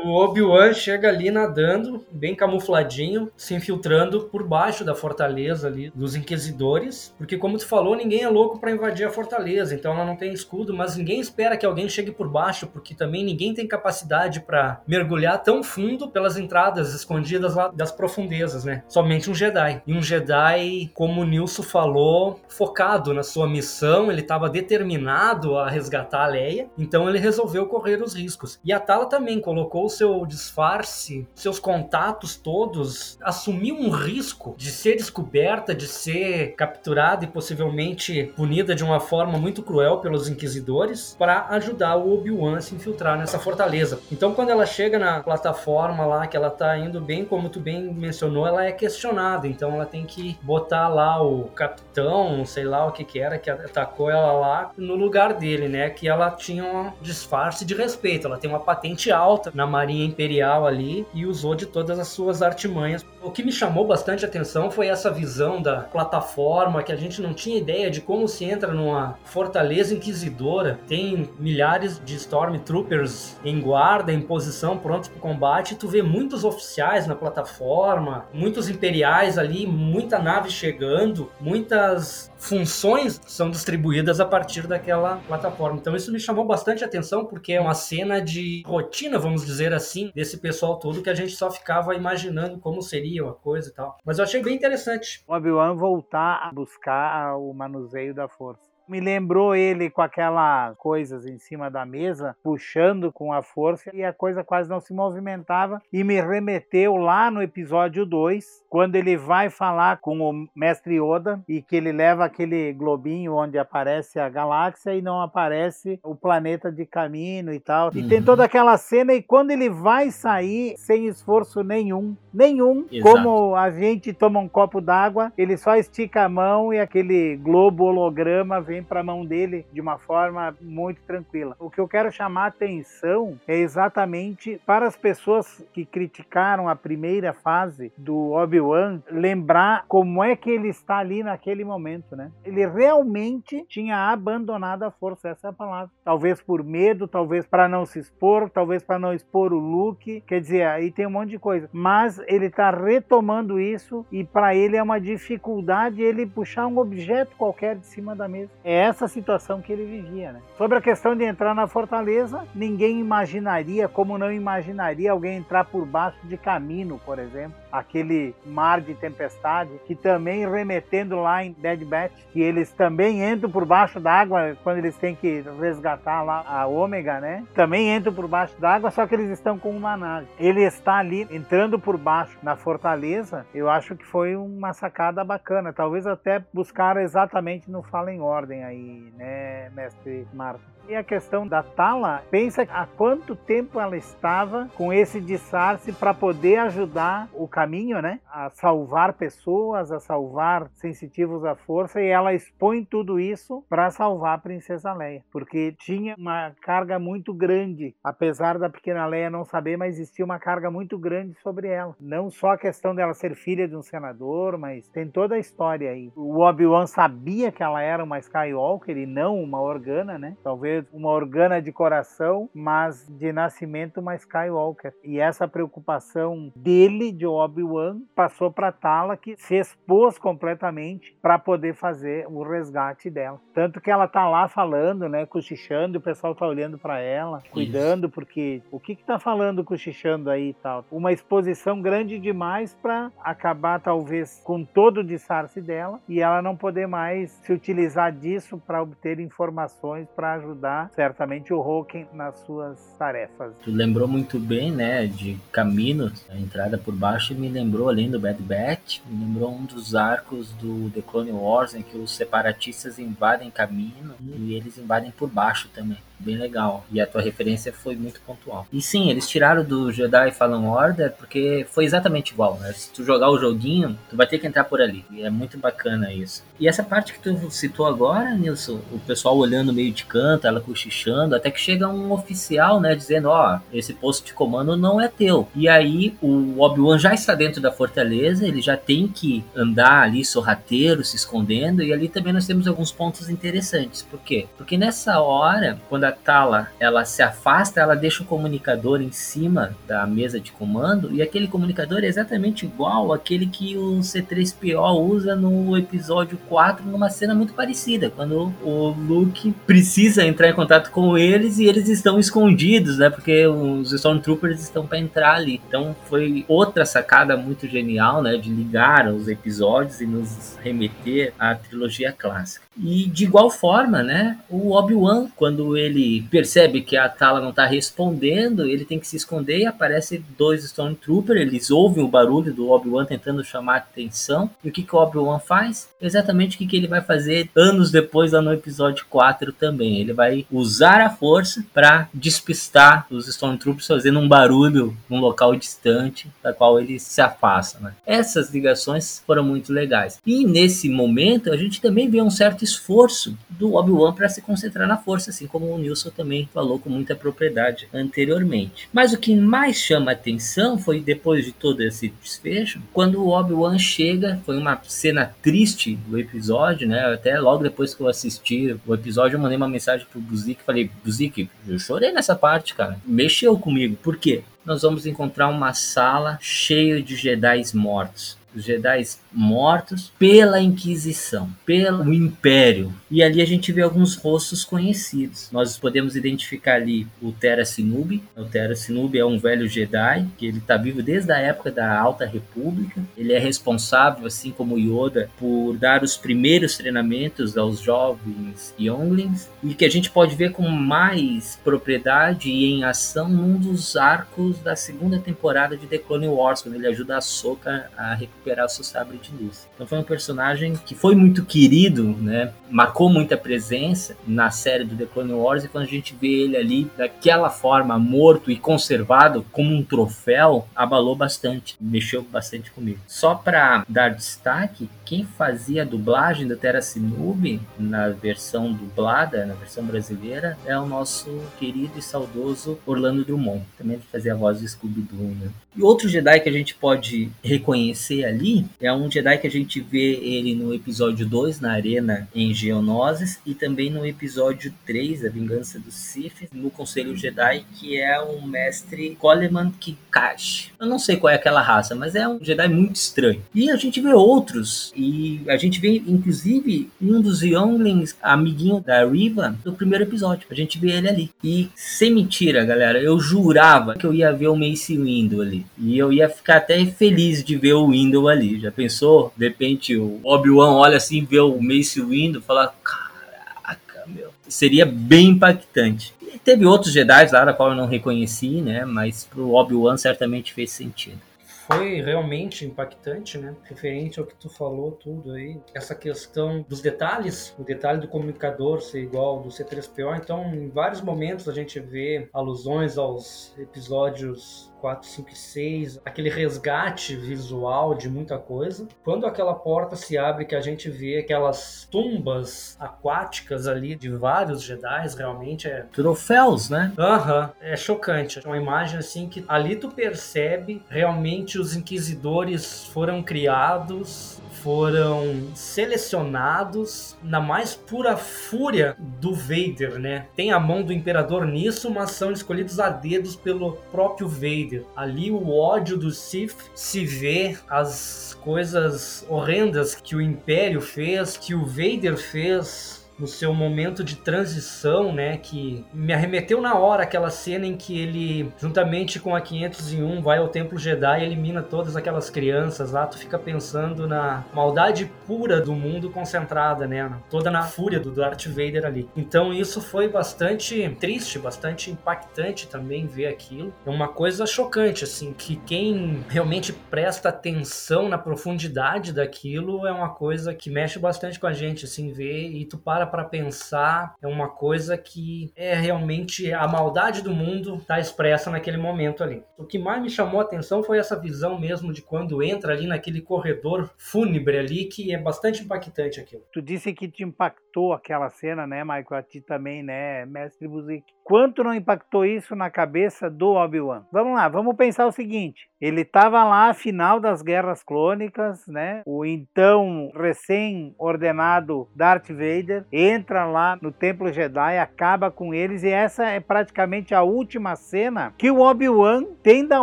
O Obi-Wan chega ali nadando, bem camufladinho, se infiltrando por baixo da fortaleza ali dos inquisidores, porque como tu falou, ninguém é louco para invadir a fortaleza, então ela não tem escudo, mas ninguém espera que alguém chegue por baixo, porque também ninguém tem capacidade para mergulhar tão fundo pelas entradas escondidas lá das profundezas, né? Somente um Jedi. E um Jedi, como o Nilson falou, focado na sua missão, ele estava determinado a resgatar a Leia, então ele resolveu correr os riscos. E a Tala também colocou seu disfarce, seus contatos todos, assumiu um risco de ser descoberta, de ser capturada e possivelmente punida de uma forma muito cruel pelos inquisidores para ajudar o Obi-Wan a se infiltrar nessa fortaleza. Então quando ela chega na plataforma lá, que ela tá indo bem, como tu bem mencionou, ela é questionada, então ela tem que botar lá o capitão, sei lá o que que era, que atacou ela lá, no lugar dele, né, que ela tinha um disfarce de respeito, ela tem uma patente alta na Marinha Imperial ali e usou de todas as suas artimanhas. O que me chamou bastante atenção foi essa visão da plataforma, que a gente não tinha ideia de como se entra numa fortaleza inquisidora. Tem milhares de Stormtroopers em guarda, em posição, prontos para o combate. Tu vê muitos oficiais na plataforma, muitos imperiais ali, muita nave chegando, muitas funções são distribuídas a partir daquela plataforma. Então isso me chamou bastante atenção porque é uma cena de rotina, vamos dizer assim, desse pessoal todo que a gente só ficava imaginando como seria a coisa e tal. Mas eu achei bem interessante. O Obi-Wan voltar a buscar o manuseio da força. Me lembrou ele com aquelas coisas em cima da mesa, puxando com a força, e a coisa quase não se movimentava. E me remeteu lá no episódio 2, quando ele vai falar com o mestre Yoda e que ele leva aquele globinho onde aparece a galáxia e não aparece o planeta de caminho e tal. E tem toda aquela cena, e quando ele vai sair sem esforço nenhum, nenhum, Exato. como a gente toma um copo d'água, ele só estica a mão e aquele globo holograma vem para a mão dele de uma forma muito tranquila. O que eu quero chamar atenção é exatamente para as pessoas que criticaram a primeira fase do Obi-Wan, lembrar como é que ele está ali naquele momento, né? Ele realmente tinha abandonado a força, essa é a palavra. Talvez por medo, talvez para não se expor, talvez para não expor o Luke, quer dizer, aí tem um monte de coisa. Mas ele está retomando isso e para ele é uma dificuldade ele puxar um objeto qualquer de cima da mesa. É essa situação que ele vivia, né? Sobre a questão de entrar na fortaleza, ninguém imaginaria, como não imaginaria alguém entrar por baixo de caminho, por exemplo, aquele mar de tempestade, que também remetendo lá em Dead Batch, que eles também entram por baixo d'água quando eles têm que resgatar lá a Ômega, né? Também entram por baixo d'água, só que eles estão com uma nave. Ele está ali entrando por baixo na fortaleza, eu acho que foi uma sacada bacana. Talvez até buscaram exatamente no Fala em Ordem aí, né, mestre Marco? E a questão da Tala, pensa há quanto tempo ela estava com esse disfarce para poder ajudar o caminho, né? A salvar pessoas, a salvar sensitivos à força, e ela expõe tudo isso para salvar a princesa Leia, porque tinha uma carga muito grande, apesar da pequena Leia não saber, mas existia uma carga muito grande sobre ela. Não só a questão dela ser filha de um senador, mas tem toda a história aí. O Obi-Wan sabia que ela era uma Skywalker e não uma Organa, né? Talvez uma Organa de coração, mas de nascimento uma Skywalker. E essa preocupação dele, de Obi-Wan, passou para Tala, que se expôs completamente para poder fazer o resgate dela. Tanto que ela tá lá falando, né, cochichando, e o pessoal tá olhando para ela, cuidando, porque o que que tá falando cochichando aí e tal? Uma exposição grande demais para acabar talvez com todo o disfarce dela e ela não poder mais se utilizar disso para obter informações para ajudar certamente o Hawking nas suas tarefas. Tu lembrou muito bem, né, de Camino, a entrada por baixo, me lembrou, além do Bad Batch, me lembrou um dos arcos do The Clone Wars, em que os separatistas invadem Camino e eles invadem por baixo também. Bem legal. E a tua referência foi muito pontual. E sim, eles tiraram do Jedi Fallen Order porque foi exatamente igual, né? Se tu jogar o joguinho, tu vai ter que entrar por ali. E é muito bacana isso. E essa parte que tu citou agora, Nilson, o pessoal olhando meio de canto, ela cochichando, até que chega um oficial, né, dizendo, ó, esse posto de comando não é teu. E aí o Obi-Wan já está dentro da fortaleza, ele já tem que andar ali sorrateiro, se escondendo, e ali também nós temos alguns pontos interessantes. Por quê? Porque nessa hora, quando Tala ela se afasta, ela deixa o comunicador em cima da mesa de comando e aquele comunicador é exatamente igual àquele que o C3PO usa no episódio 4 numa cena muito parecida, quando o Luke precisa entrar em contato com eles e eles estão escondidos, né? Porque os Stormtroopers estão para entrar ali. Então foi outra sacada muito genial, né? De ligar os episódios e nos remeter à trilogia clássica. E de igual forma, né? O Obi-Wan, quando ele percebe que a Tala não está respondendo, ele tem que se esconder e aparece dois Stormtroopers. Eles ouvem o barulho do Obi-Wan tentando chamar atenção. E o que, que o Obi-Wan faz? Exatamente o que, que ele vai fazer anos depois, lá no episódio 4 também. Ele vai usar a força para despistar os Stormtroopers fazendo um barulho num local distante, da qual ele se afasta. Né? Essas ligações foram muito legais. E nesse momento, a gente também vê um certo esforço do Obi-Wan para se concentrar na força, assim como o Nilson também falou com muita propriedade anteriormente. Mas o que mais chama atenção foi depois de todo esse desfecho, quando o Obi-Wan chega, foi uma cena triste do episódio, né? Até logo depois que eu assisti o episódio, eu mandei uma mensagem pro Buzik, falei: "Buzik, eu chorei nessa parte, cara. Mexeu comigo. Por quê? Nós vamos encontrar uma sala cheia de Jedi mortos os Jedi mortos pela Inquisição, pelo Império. E ali a gente vê alguns rostos conhecidos. Nós podemos identificar ali o Terra Sinubi. O Terra Sinubi é um velho Jedi que ele está vivo desde a época da Alta República. Ele é responsável, assim como Yoda, por dar os primeiros treinamentos aos jovens Younglings e que a gente pode ver com mais propriedade e em ação num dos arcos da segunda temporada de The Clone Wars, quando ele ajuda a Soka a recuperar o seu sabre de luz. Então foi um personagem que foi muito querido, né? Marcou muita presença na série do The Clone Wars e quando a gente vê ele ali daquela forma morto e conservado como um troféu, abalou bastante, mexeu bastante comigo. Só para dar destaque, quem fazia a dublagem da Terra Sinubi na versão dublada, na versão brasileira, é o nosso querido e saudoso Orlando Drummond. Também fazia a voz do Scooby-Doo, né? E outro Jedi que a gente pode reconhecer ali é um Jedi que a gente vê ele no episódio 2, na Arena em Geonosis, e também no episódio 3, A Vingança dos Sith, no Conselho Jedi, que é o mestre Coleman Kikash. Eu não sei qual é aquela raça, mas é um Jedi muito estranho. E a gente vê outros, e a gente vê inclusive um dos Younglings, amiguinho da Riva, do primeiro episódio. A gente vê ele ali. E sem mentira, galera, eu jurava que eu ia ver o Mace Windu ali. E eu ia ficar até feliz de ver o Windu ali. Já pensou? De repente o Obi-Wan olha assim, vê o Mace Windu e fala: Caraca, meu. Seria bem impactante. E teve outros Jedi lá, da qual eu não reconheci, né? Mas pro Obi-Wan certamente fez sentido. Foi realmente impactante, né? Referente ao que tu falou tudo aí. Essa questão dos detalhes, o detalhe do comunicador ser igual ao do C3PO. Então, em vários momentos a gente vê alusões aos episódios 4, 5 e 6, aquele resgate visual de muita coisa. Quando aquela porta se abre, que a gente vê aquelas tumbas aquáticas ali de vários Jedi, realmente é. Troféus, né? Aham, é chocante. É uma imagem assim que ali tu percebe realmente os inquisidores foram criados foram selecionados na mais pura fúria do Vader, né? Tem a mão do imperador nisso, mas são escolhidos a dedos pelo próprio Vader. Ali o ódio do Sith se vê as coisas horrendas que o Império fez, que o Vader fez no seu momento de transição, né, que me arremeteu na hora aquela cena em que ele, juntamente com a 501, vai ao Templo Jedi e elimina todas aquelas crianças lá, tu fica pensando na maldade pura do mundo concentrada, né, toda na fúria do Darth Vader ali. Então isso foi bastante triste, bastante impactante também ver aquilo. É uma coisa chocante, assim, que quem realmente presta atenção na profundidade daquilo é uma coisa que mexe bastante com a gente, assim, ver e tu para para pensar, é uma coisa que é realmente a maldade do mundo está expressa naquele momento ali. O que mais me chamou a atenção foi essa visão mesmo de quando entra ali naquele corredor fúnebre ali, que é bastante impactante aquilo. Tu disse que te impactou aquela cena, né, Michael? A ti também, né, mestre Buzik? Quanto não impactou isso na cabeça do Obi-Wan? Vamos lá, vamos pensar o seguinte: ele estava lá, final das guerras clônicas, né? O então recém-ordenado Darth Vader entra lá no Templo Jedi, acaba com eles, e essa é praticamente a última cena que o Obi-Wan tem da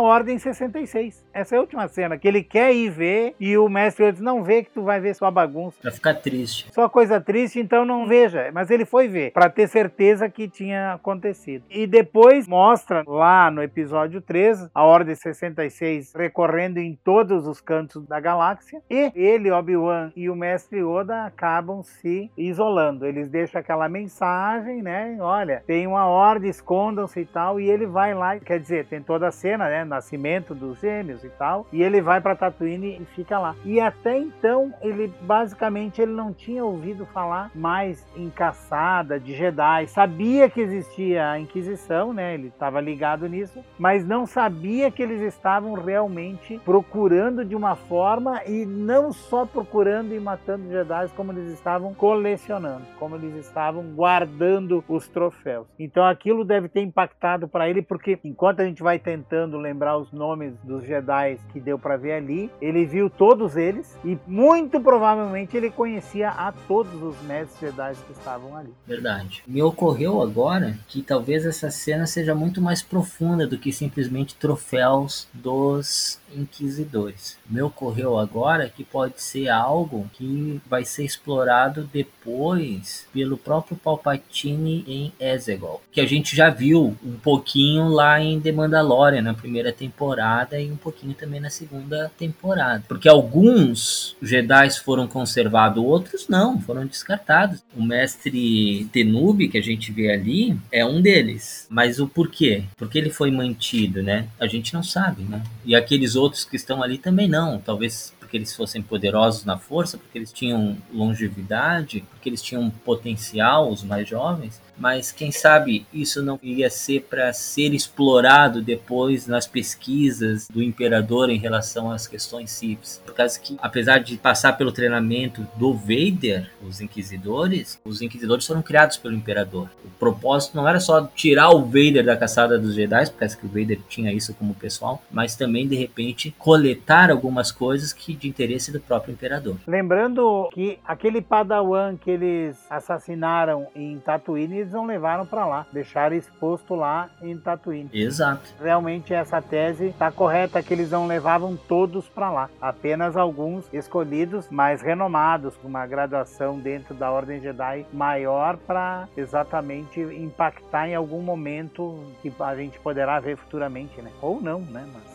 Ordem 66. Essa é a última cena que ele quer ir ver e o mestre diz: Não vê que tu vai ver sua bagunça. Pra ficar triste. Só coisa triste, então não veja. Mas ele foi ver, para ter certeza que tinha acontecido. E depois mostra lá no episódio 3 a Ordem 66 recorrendo em todos os cantos da galáxia. E ele, Obi-Wan e o mestre Yoda acabam se isolando. Eles deixam aquela mensagem, né? Olha, tem uma ordem, escondam-se e tal. E ele vai lá, quer dizer, tem toda a cena, né? Nascimento dos gêmeos e tal. E ele vai para Tatooine e fica lá. E até então, ele basicamente ele não tinha ouvido falar mais em caçada de Jedi. Sabia que existia a Inquisição, né? Ele estava ligado nisso, mas não sabia que eles estavam realmente procurando de uma forma e não só procurando e matando Jedi, como eles estavam colecionando, como eles estavam guardando os troféus. Então aquilo deve ter impactado para ele, porque enquanto a gente vai tentando lembrar os nomes dos Jedi que deu para ver ali, ele viu todos eles e muito provavelmente ele conhecia a todos os mestres Jedi que estavam ali. Verdade. Me ocorreu agora que talvez essa cena seja muito mais profunda do que simplesmente troféus dos inquisidores. Me ocorreu agora que pode ser algo que vai ser explorado depois pelo próprio Palpatine em Exegol, que a gente já viu um pouquinho lá em The Mandalorian na primeira temporada e um pouquinho também na segunda temporada, porque alguns Jedi foram conservados, outros não, foram descartados. O mestre Tenube que a gente vê ali é um deles, mas o porquê? Porque ele foi mantido, né? A gente não sabe, né? E aqueles outros que estão ali também não, talvez porque eles fossem poderosos na força, porque eles tinham longevidade, porque eles tinham potencial, os mais jovens, mas quem sabe isso não iria ser para ser explorado depois nas pesquisas do imperador em relação às questões civis. Por causa que, apesar de passar pelo treinamento do Vader, os inquisidores, os inquisidores foram criados pelo imperador. O propósito não era só tirar o Vader da caçada dos Jedi, por causa que o Vader tinha isso como pessoal, mas também de repente coletar algumas coisas que de interesse do próprio imperador. Lembrando que aquele Padawan que eles assassinaram em Tatooine, eles não levaram para lá, deixaram exposto lá em Tatooine. Exato. Realmente essa tese está correta que eles não levavam todos para lá, apenas alguns escolhidos, mais renomados, com uma graduação dentro da Ordem Jedi maior para exatamente impactar em algum momento que a gente poderá ver futuramente, né? Ou não, né? Mas.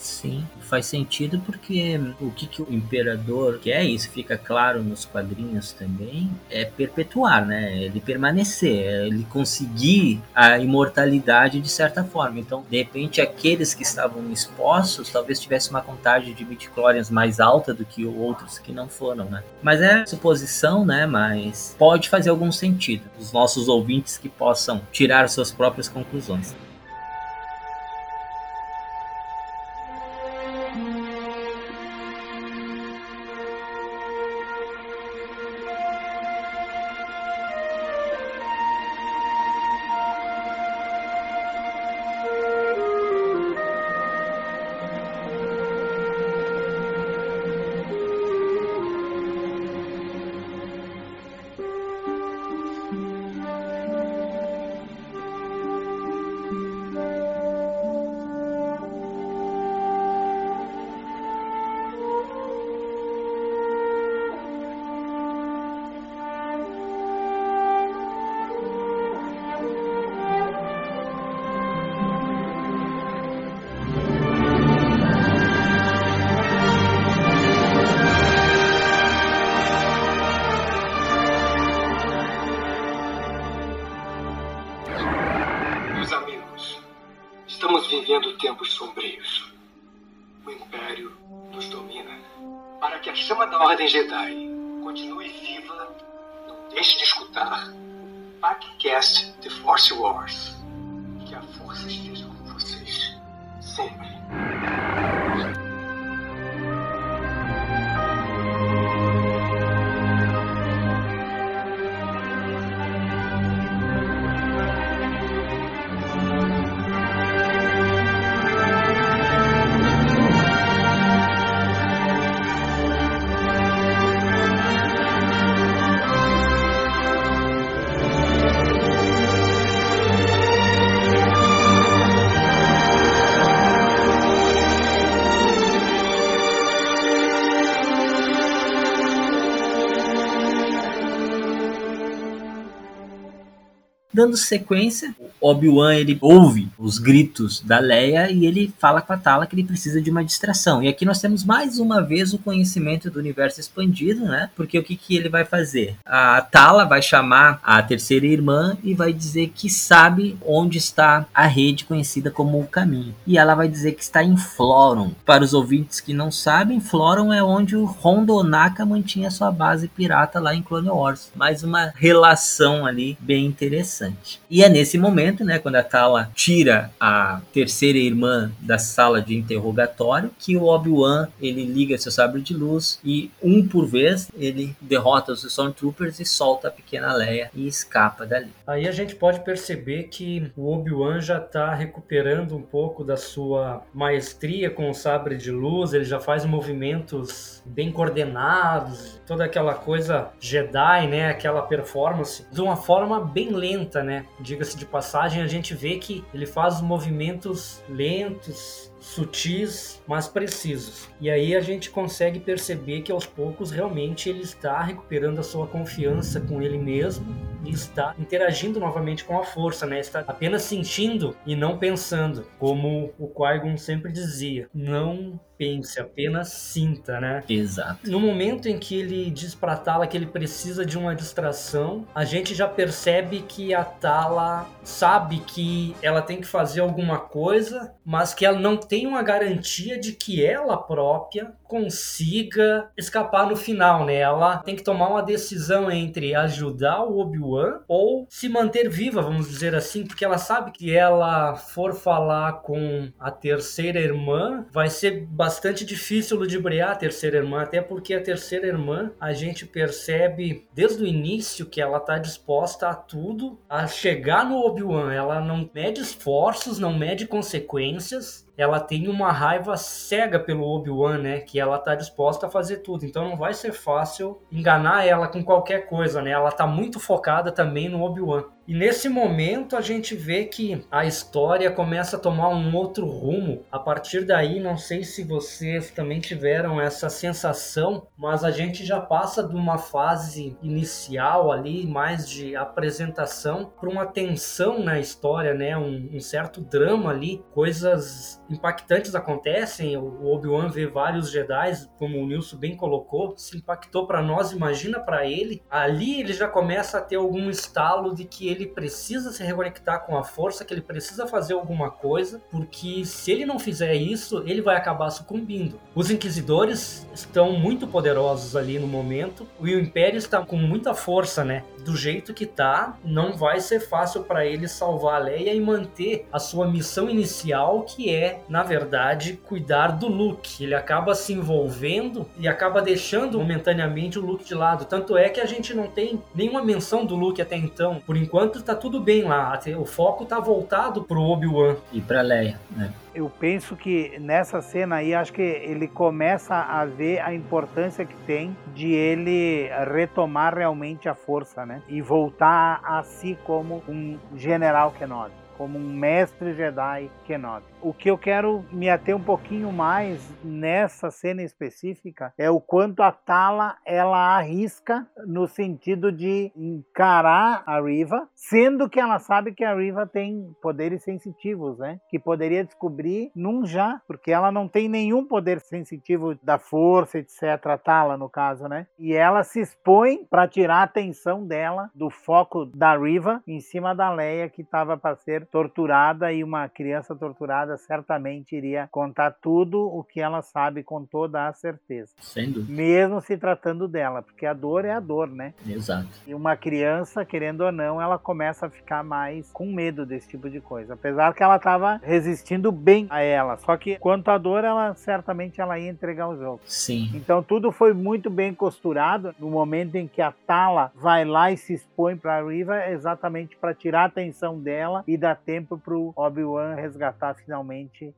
Sim, faz sentido porque o que, que o imperador quer, isso fica claro nos quadrinhos também, é perpetuar, né? Ele permanecer, é ele conseguir a imortalidade de certa forma. Então, de repente, aqueles que estavam expostos talvez tivessem uma contagem de midichlorians mais alta do que outros que não foram, né? Mas é suposição, né? Mas pode fazer algum sentido. Os nossos ouvintes que possam tirar suas próprias conclusões. Ordem Jedi continue viva, não deixe de escutar o podcast The Force Wars. Que a força esteja Dando sequência, Obi-Wan ele ouve os gritos da Leia e ele fala com a Tala que ele precisa de uma distração. E aqui nós temos mais uma vez o conhecimento do universo expandido, né? Porque o que, que ele vai fazer? A Tala vai chamar a terceira irmã e vai dizer que sabe onde está a rede conhecida como o caminho. E ela vai dizer que está em Floron. Para os ouvintes que não sabem, Floron é onde o Hondo Onaka mantinha sua base pirata lá em Clone Wars. Mais uma relação ali bem interessante. E é nesse momento, né, quando a Tala tira a terceira irmã da sala de interrogatório, que o Obi-Wan ele liga seu sabre de luz e um por vez ele derrota os Stormtroopers e solta a pequena Leia e escapa dali. Aí a gente pode perceber que o Obi-Wan já está recuperando um pouco da sua maestria com o sabre de luz, ele já faz movimentos bem coordenados, toda aquela coisa Jedi, né, aquela performance de uma forma bem lenta, né? Diga-se de passagem, a gente vê que ele faz movimentos lentos, sutis, mas precisos. E aí a gente consegue perceber que aos poucos realmente ele está recuperando a sua confiança com ele mesmo e está interagindo novamente com a força, né? Está apenas sentindo e não pensando, como o Qui-Gon sempre dizia. Não pense, apenas sinta, né? Exato. No momento em que ele diz pra Tala que ele precisa de uma distração, a gente já percebe que a Tala sabe que ela tem que fazer alguma coisa, mas que ela não tem uma garantia de que ela própria consiga escapar no final, né? Ela tem que tomar uma decisão entre ajudar o Obi-Wan ou se manter viva, vamos dizer assim, porque ela sabe que ela for falar com a terceira irmã, vai ser bastante difícil ludibriar a terceira irmã, até porque a terceira irmã a gente percebe desde o início que ela tá disposta a tudo, a chegar no Obi-Wan. Ela não mede esforços, não mede consequências. Ela tem uma raiva cega pelo Obi-Wan, né? Que ela tá disposta a fazer tudo. Então não vai ser fácil enganar ela com qualquer coisa, né? Ela tá muito focada também no Obi-Wan. E nesse momento a gente vê que a história começa a tomar um outro rumo. A partir daí, não sei se vocês também tiveram essa sensação, mas a gente já passa de uma fase inicial ali, mais de apresentação, para uma tensão na história, né? Um, um certo drama ali, coisas impactantes acontecem. O Obi-Wan vê vários Jedi, como o Nilson bem colocou, se impactou para nós, imagina para ele. Ali ele já começa a ter algum estalo de que ele precisa se reconectar com a força, que ele precisa fazer alguma coisa, porque se ele não fizer isso, ele vai acabar sucumbindo. Os inquisidores estão muito poderosos ali no momento, e o Império está com muita força, né? Do jeito que tá, não vai ser fácil para ele salvar a Leia e manter a sua missão inicial, que é, na verdade, cuidar do Luke. Ele acaba se envolvendo e acaba deixando momentaneamente o Luke de lado. Tanto é que a gente não tem nenhuma menção do Luke até então. Por enquanto tá tudo bem lá. O foco tá voltado pro Obi-Wan. E pra Leia, né? Eu penso que nessa cena aí, acho que ele começa a ver a importância que tem de ele retomar realmente a força, né? E voltar a si como um general Kenobi, como um mestre Jedi Kenobi. O que eu quero me ater um pouquinho mais nessa cena específica é o quanto a Tala ela arrisca no sentido de encarar a Riva, sendo que ela sabe que a Riva tem poderes sensitivos, né? Que poderia descobrir num já, porque ela não tem nenhum poder sensitivo da força, etc. A Tala, no caso, né? E ela se expõe para tirar a atenção dela do foco da Riva em cima da Leia que estava para ser torturada e uma criança torturada certamente iria contar tudo o que ela sabe com toda a certeza. Sem dúvida. Mesmo se tratando dela, porque a dor é a dor, né? Exato. E uma criança, querendo ou não, ela começa a ficar mais com medo desse tipo de coisa. Apesar que ela estava resistindo bem a ela. Só que quanto à dor, ela certamente ela ia entregar o jogo. Sim. Então tudo foi muito bem costurado no momento em que a Tala vai lá e se expõe para a Riva, exatamente para tirar a atenção dela e da tempo para o Obi-Wan resgatar finalmente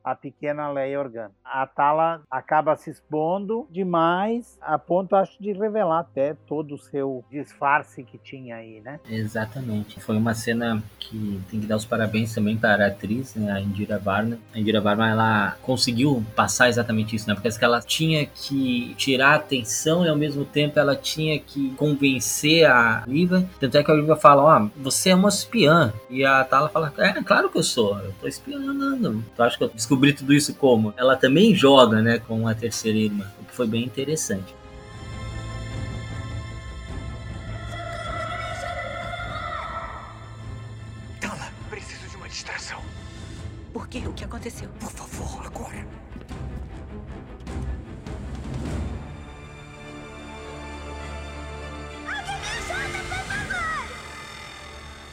a pequena Leia Organa. A Tala acaba se expondo demais, a ponto, acho, de revelar até todo o seu disfarce que tinha aí, né? Exatamente. Foi uma cena que tem que dar os parabéns também para a atriz, né, a Indira Varma. A Indira Varma, ela conseguiu passar exatamente isso, né? Porque ela tinha que tirar a atenção e ao mesmo tempo ela tinha que convencer a Liva. Tanto é que a Liva fala, ó, você é uma espiã. E a Tala fala, é, claro que eu sou, eu tô espionando. Tu acha que eu descobri tudo isso como? Ela também joga, né, com a terceira irmã, o que foi bem interessante. Tala, preciso de uma distração. Por quê? O que aconteceu? Por favor, agora.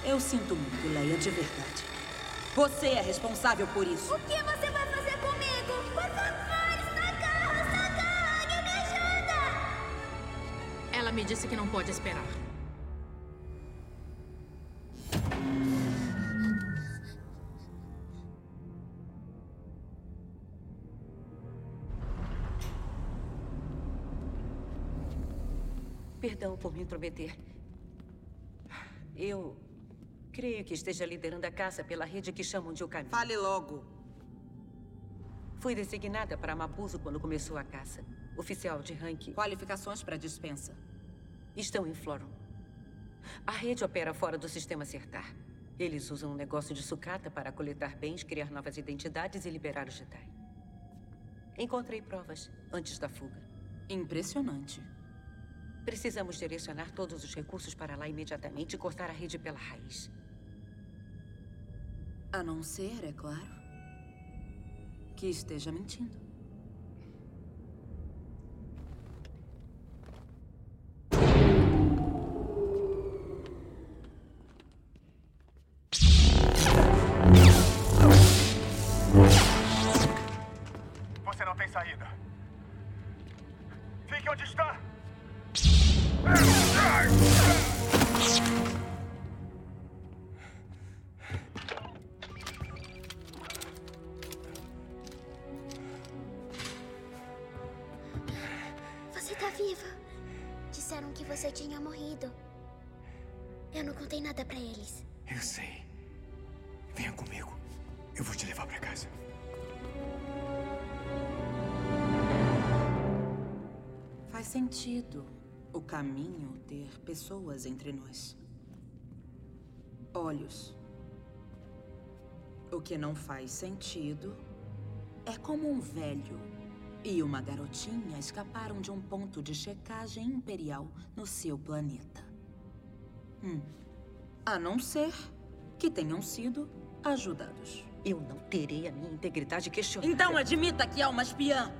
Eu sinto muito, Leia, de verdade. Você é responsável por isso. O que você vai fazer comigo? Por favor, Socorro, socorro, alguém me ajuda! Ela me disse que não pode esperar. Perdão por me intrometer. Eu creio que esteja liderando a caça pela rede que chamam de O Caminho. Fale logo. Fui designada para Mabuso quando começou a caça. Oficial de ranking. Qualificações para dispensa. Estão em Floron. A rede opera fora do sistema Sertar. Eles usam um negócio de sucata para coletar bens, criar novas identidades e liberar os Jedi. Encontrei provas antes da fuga. Impressionante. Precisamos direcionar todos os recursos para lá imediatamente e cortar a rede pela raiz. A não ser, é claro, que esteja mentindo. Caminho ter pessoas entre nós. Olhos. O que não faz sentido é como um velho e uma garotinha escaparam de um ponto de checagem imperial no seu planeta. Hum. A não ser que tenham sido ajudados. Eu não terei a minha integridade questionada. Então admita que é uma espiã.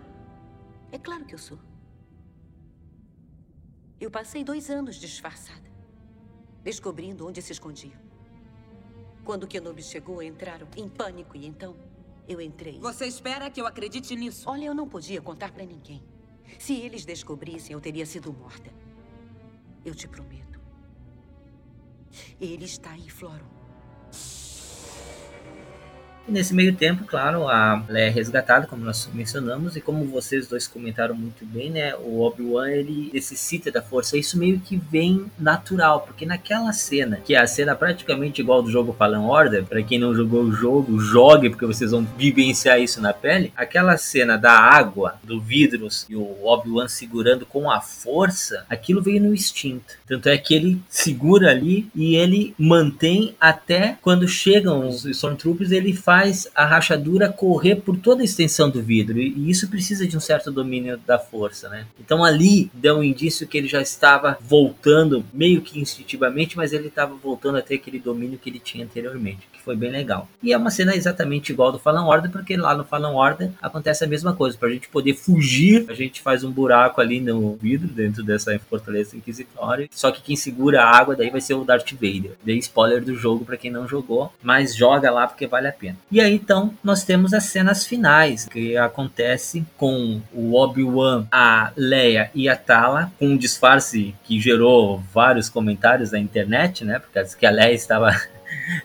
É claro que eu sou. Eu passei dois anos disfarçada, descobrindo onde se escondiam. Quando Kenobi chegou, entraram em pânico e então eu entrei. Você espera que eu acredite nisso? Olha, eu não podia contar pra ninguém. Se eles descobrissem, eu teria sido morta. Eu te prometo. Ele está em Floron. Nesse meio tempo, claro, a Leia é resgatada, como nós mencionamos, e como vocês dois comentaram muito bem, né, o Obi-Wan, ele necessita da força, isso meio que vem natural, porque naquela cena, que é a cena praticamente igual do jogo Fallen Order, para quem não jogou o jogo, jogue, porque vocês vão vivenciar isso na pele, aquela cena da água, do vidros, e o Obi-Wan segurando com a força, aquilo veio no instinto. Tanto é que ele segura ali e ele mantém até quando chegam os Stormtroopers, ele faz a rachadura correr por toda a extensão do vidro. E isso precisa de um certo domínio da força, né? Então ali deu um indício que ele já estava voltando, meio que instintivamente, mas ele estava voltando a ter aquele domínio que ele tinha anteriormente, que foi bem legal. E é uma cena exatamente igual do Fallen Order, porque lá no Fallen Order acontece a mesma coisa. Para a gente poder fugir, a gente faz um buraco ali no vidro, dentro dessa fortaleza inquisitória. Só que quem segura a água daí vai ser o Darth Vader. Dei spoiler do jogo para quem não jogou, mas joga lá porque vale a pena. E aí então nós temos as cenas finais que acontece com o Obi-Wan, a Leia e a Tala com um disfarce que gerou vários comentários na internet, né? Porque que a Leia estava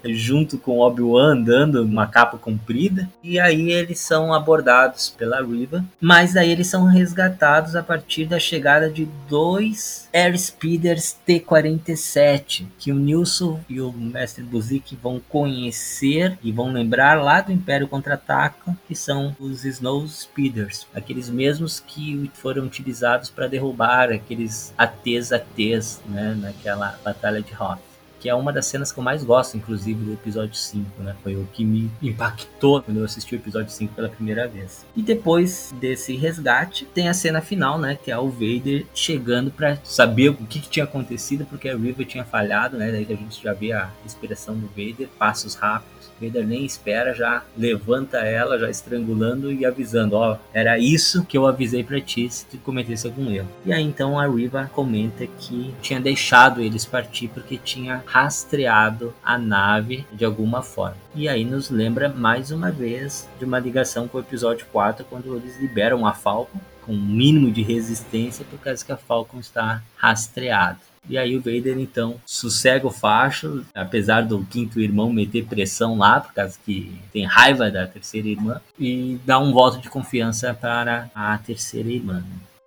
junto com Obi-Wan andando uma capa comprida. E aí eles são abordados pela Riva, mas daí eles são resgatados a partir da chegada de dois Airspeeders T-47 que o Nilson e o Mestre Buzik vão conhecer e vão lembrar lá do Império Contra-Ataca, que são os Snow Speeders, aqueles mesmos que foram utilizados para derrubar aqueles ATs ATs, né, naquela batalha de Hoth que é uma das cenas que eu mais gosto, inclusive, do episódio 5, né? Foi o que me impactou quando eu assisti o episódio 5 pela primeira vez. E depois desse resgate, tem a cena final, né? Que é o Vader chegando para saber o que, que, tinha acontecido, porque a Riva tinha falhado, né? Daí a gente já vê a inspiração do Vader, passos rápidos. Vader nem espera, já levanta ela, já estrangulando e avisando, ó, era isso que eu avisei para ti se tu cometesse algum erro. E aí então a Riva comenta que tinha deixado eles partir porque tinha rastreado a nave de alguma forma. E aí nos lembra mais uma vez de uma ligação com o episódio 4, quando eles liberam a Falcon com um mínimo de resistência por causa que a Falcon está rastreada. E aí o Vader então sossega o facho, apesar do quinto irmão meter pressão lá, por causa que tem raiva da terceira irmã, e dá um voto de confiança para a terceira irmã.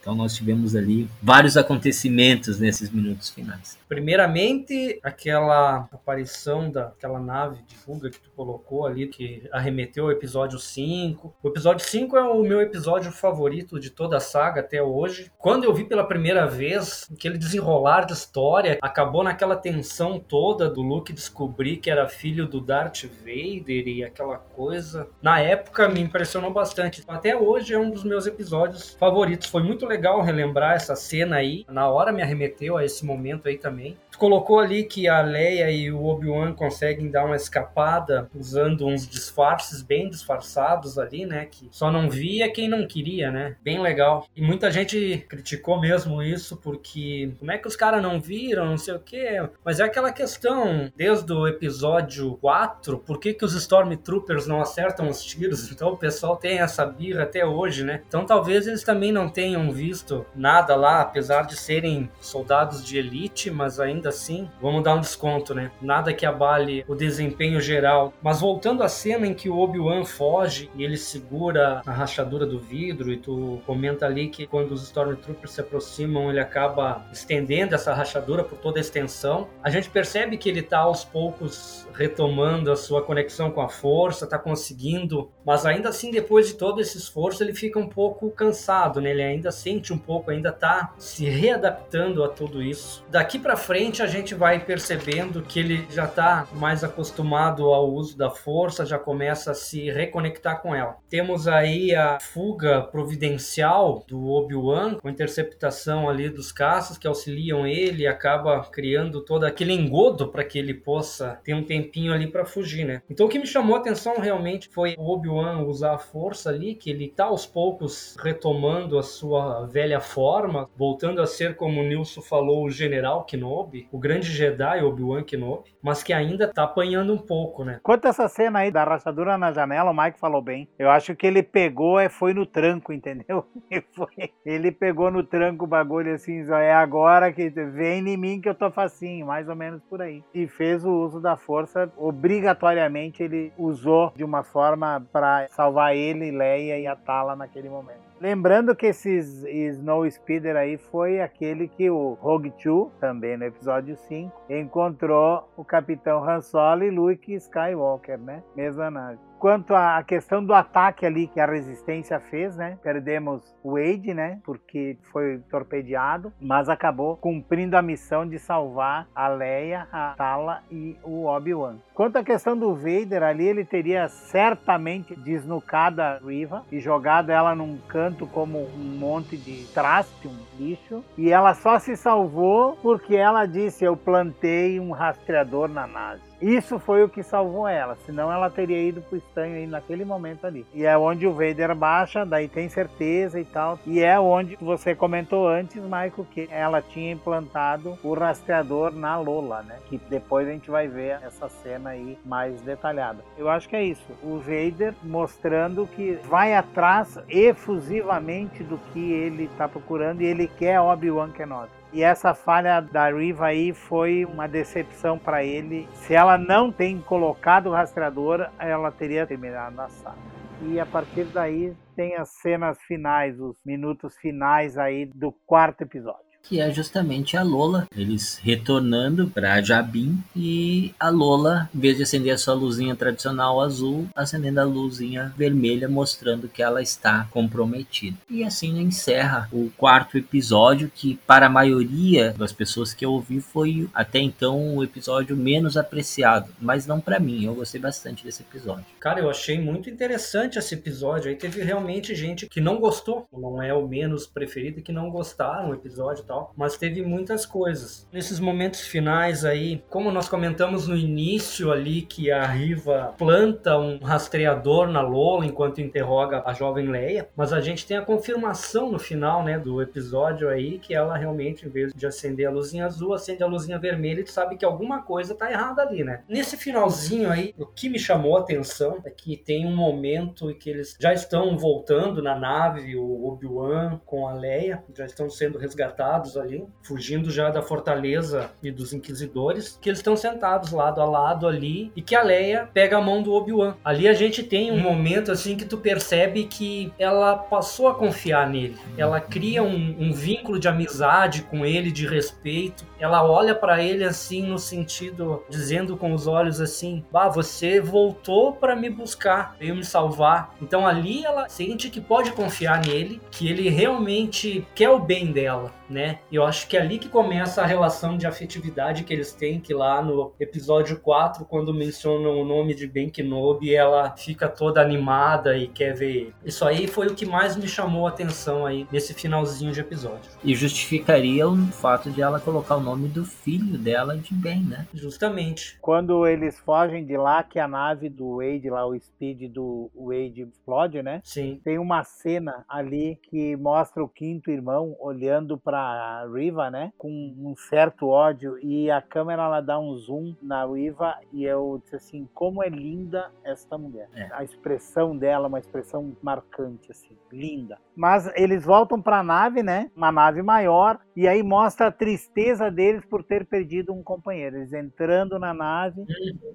Então nós tivemos ali vários acontecimentos nesses minutos finais. Primeiramente, aquela aparição daquela nave de fuga que tu colocou ali, que arremeteu ao episódio 5. O episódio 5 é o meu episódio favorito de toda a saga até hoje. Quando eu vi pela primeira vez, aquele desenrolar de história acabou naquela tensão toda do Luke descobrir que era filho do Darth Vader e aquela coisa. Na época me impressionou bastante. Até hoje é um dos meus episódios favoritos. Foi muito legal relembrar essa cena aí. Na hora me arremeteu a esse momento aí também. Colocou ali que a Leia e o Obi-Wan conseguem dar uma escapada usando uns disfarces bem disfarçados ali, né? Que só não via quem não queria, né? Bem legal. E muita gente criticou mesmo isso porque como é que os caras não viram, não sei o quê. Mas é aquela questão, desde o episódio 4, por que, que os Stormtroopers não acertam os tiros? Então o pessoal tem essa birra até hoje, né? Então talvez eles também não tenham visto nada lá, apesar de serem soldados de elite, mas ainda assim, vamos dar um desconto, né? Nada que abale o desempenho geral. Mas voltando à cena em que o Obi-Wan foge e ele segura a rachadura do vidro, e tu comenta ali que quando os Stormtroopers se aproximam, ele acaba estendendo essa rachadura por toda a extensão. A gente percebe que ele tá aos poucos retomando a sua conexão com a força, tá conseguindo, mas ainda assim, depois de todo esse esforço, ele fica um pouco cansado, né? Ele ainda sente um pouco, ainda tá se readaptando a tudo isso. Daqui para frente, a gente vai percebendo que ele já tá mais acostumado ao uso da força, já começa a se reconectar com ela. Temos aí a fuga providencial do Obi-Wan, com interceptação ali dos caças que auxiliam ele acaba criando todo aquele engodo para que ele possa ter um tempinho ali para fugir, né? Então o que me chamou a atenção realmente foi o Obi-Wan usar a força ali, que ele tá aos poucos retomando a sua velha forma, voltando a ser como o Nilson falou, o general Kenobi, o grande Jedi Obi-Wan Kenobi, mas que ainda tá apanhando um pouco, né? Quanto a essa cena aí da rachadura na janela, o Mike falou bem. Eu acho que ele pegou e foi no tranco, entendeu? Ele, pegou no tranco o bagulho assim, é agora que vem em mim que eu tô facinho, mais ou menos por aí. E fez o uso da força, obrigatoriamente ele usou de uma forma para salvar ele, Leia e a naquele momento. Lembrando que esses Snow Speeder aí foi aquele que o Rogue Two, também no episódio 5, encontrou o Capitão Han Solo e Luke Skywalker, né? Mesma nave. Quanto à questão do ataque ali que a resistência fez, né? Perdemos o Wade, né? Porque foi torpedeado, mas acabou cumprindo a missão de salvar a Leia, a Tala e o Obi-Wan. Quanto à questão do Vader ali, ele teria certamente desnucado a Riva e jogado ela num canto como um monte de traste, um lixo, e ela só se salvou porque ela disse: "Eu plantei um rastreador na nave". Isso foi o que salvou ela, senão ela teria ido pro estanho aí naquele momento ali. E é onde o Vader baixa, daí tem certeza e tal. E é onde você comentou antes, Michael, que ela tinha implantado o rastreador na Lola, né? Que depois a gente vai ver essa cena aí mais detalhada. Eu acho que é isso. O Vader mostrando que vai atrás efusivamente do que ele tá procurando e ele quer Obi-Wan Kenobi. E essa falha da Riva aí foi uma decepção para ele. Se ela não tem colocado o rastreador, ela teria terminado na saga. E a partir daí tem as cenas finais, os minutos finais aí do quarto episódio. Que é justamente a Lola, eles retornando para Jabim e a Lola, em vez de acender a sua luzinha tradicional azul, acendendo a luzinha vermelha, mostrando que ela está comprometida. E assim encerra o quarto episódio, que para a maioria das pessoas que eu ouvi foi até então o episódio menos apreciado, mas não para mim, eu gostei bastante desse episódio. Cara, eu achei muito interessante esse episódio. Aí teve realmente gente que não gostou, não é o menos preferido, que não gostaram do episódio e tal, mas teve muitas coisas. Nesses momentos finais aí, como nós comentamos no início ali que a Riva planta um rastreador na Lola enquanto interroga a jovem Leia, mas a gente tem a confirmação no final, né, do episódio aí que ela realmente, em vez de acender a luzinha azul, acende a luzinha vermelha e tu sabe que alguma coisa tá errada ali, né? Nesse finalzinho aí, o que me chamou a atenção é que tem um momento em que eles já estão voltando na nave, o Obi-Wan com a Leia, já estão sendo resgatados ali, fugindo já da fortaleza e dos inquisidores, que eles estão sentados lado a lado ali e que a Leia pega a mão do Obi-Wan. Ali a gente tem um momento assim que tu percebe que ela passou a confiar nele. Ela cria um, um vínculo de amizade com ele, de respeito. Ela olha para ele assim no sentido dizendo com os olhos assim: "Bah, você voltou para me buscar, veio me salvar". Então ali ela sente que pode confiar nele, que ele realmente quer o bem dela, né? E eu acho que é ali que começa a relação de afetividade que eles têm, que lá no episódio 4, quando mencionam o nome de Ben Kenobi, ela fica toda animada e quer ver ele. Isso aí foi o que mais me chamou a atenção aí nesse finalzinho de episódio. E justificaria o fato de ela colocar o nome do filho dela de Ben, né? Justamente. Quando eles fogem de lá, que a nave do Wade, lá o Speed do Wade explode, né? Sim. Tem uma cena ali que mostra o quinto irmão olhando pra Riva, né? Com um certo ódio e a câmera ela dá um zoom na Riva e eu disse assim, como é linda esta mulher. É. A expressão dela, é uma expressão marcante assim, linda. Mas eles voltam pra nave, né? Uma nave maior e aí mostra a tristeza deles por ter perdido um companheiro. Eles entrando na nave,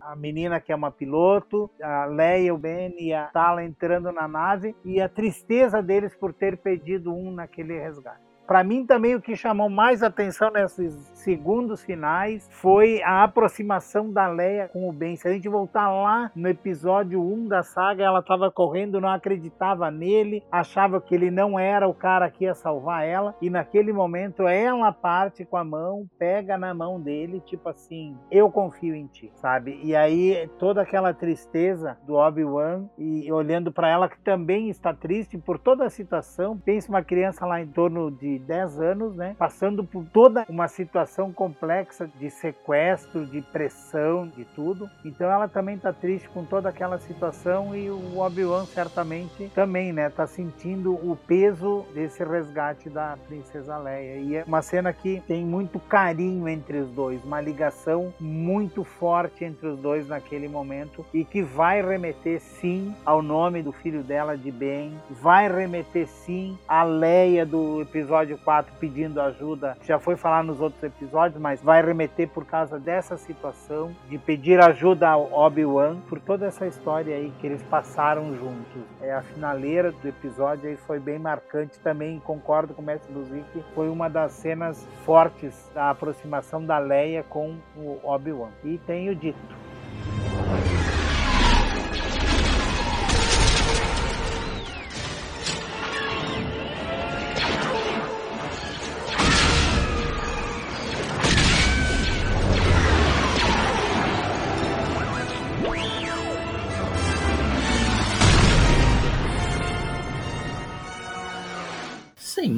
a menina que é uma piloto, a Leia, o Ben e a Tala entrando na nave e a tristeza deles por ter perdido um naquele resgate. Para mim também o que chamou mais atenção nesses segundos finais foi a aproximação da Leia com o Ben. Se a gente voltar lá no episódio 1 da saga, ela estava correndo, não acreditava nele, achava que ele não era o cara que ia salvar ela, e naquele momento ela parte com a mão, pega na mão dele, tipo assim, eu confio em ti, sabe? E aí toda aquela tristeza do Obi-Wan e olhando para ela que também está triste por toda a situação. Pensa uma criança lá em torno de 10 anos, né? Passando por toda uma situação complexa de sequestro, de pressão, de tudo. Então ela também tá triste com toda aquela situação e o Obi-Wan certamente também, né? Tá sentindo o peso desse resgate da princesa Leia. E é uma cena que tem muito carinho entre os dois, uma ligação muito forte entre os dois naquele momento e que vai remeter sim ao nome do filho dela de Ben, vai remeter sim à Leia do episódio 4 pedindo ajuda, já foi falar nos outros episódios, mas vai remeter por causa dessa situação de pedir ajuda ao Obi-Wan por toda essa história aí que eles passaram juntos. É a finaleira do episódio aí foi bem marcante também, concordo com o Mestre Luzik, foi uma das cenas fortes da aproximação da Leia com o Obi-Wan. E tenho dito,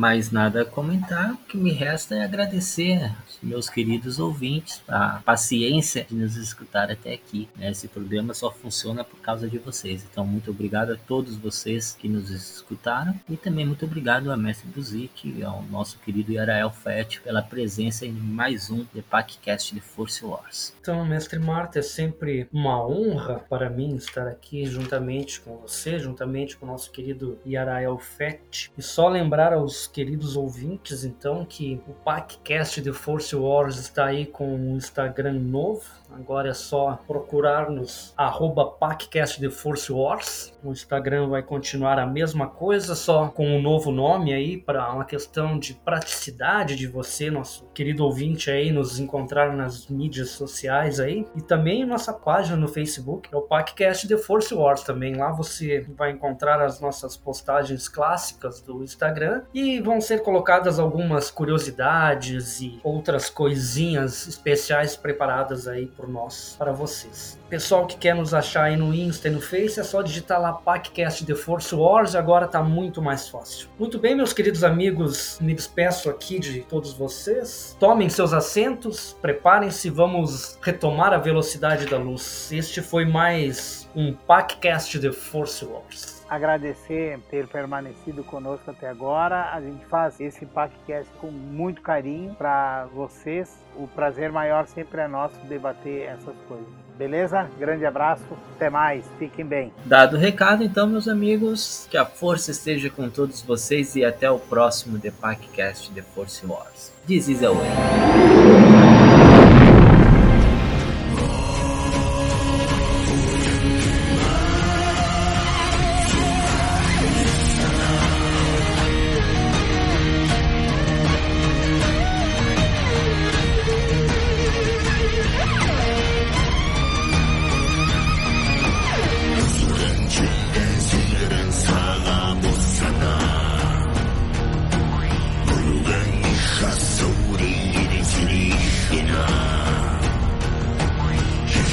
mais nada a comentar, o que me resta é agradecer meus queridos ouvintes a paciência de nos escutar até aqui. né? Esse programa só funciona por causa de vocês. Então, muito obrigado a todos vocês que nos escutaram e também muito obrigado a Mestre Buzik e ao nosso querido Yarael Fett pela presença em mais um The Packcast de Force Wars. Então, mestre Marta, é sempre uma honra para mim estar aqui juntamente com você, juntamente com o nosso querido Yarael Fett. E só lembrar aos aos queridos ouvintes, então, que o PacCast de Force Wars está aí com um Instagram novo. Agora é só procurar nos arroba PacCast de Force Wars. O Instagram vai continuar a mesma coisa, só com um novo nome aí, para uma questão de praticidade de você, nosso querido ouvinte aí, nos encontrar nas mídias sociais aí. E também nossa página no Facebook, é o PacCast de Force Wars também. Lá você vai encontrar as nossas postagens clássicas do Instagram e vão ser colocadas algumas curiosidades e outras coisinhas especiais preparadas aí por nós, para vocês. Pessoal que quer nos achar aí no Insta e no Face, é só digitar lá PacCast The Force Wars agora tá muito mais fácil. Muito bem, meus queridos amigos, me despeço aqui de todos vocês. Tomem seus assentos, preparem-se, vamos retomar a velocidade da luz. Este foi mais um PacCast The Force Wars agradecer ter permanecido conosco até agora. A gente faz esse podcast com muito carinho para vocês. O prazer maior sempre é nosso debater essas coisas. Beleza? Grande abraço, até mais, fiquem bem. Dado o recado, então, meus amigos, que a força esteja com todos vocês e até o próximo The Packcast The Force Wars. This is a way.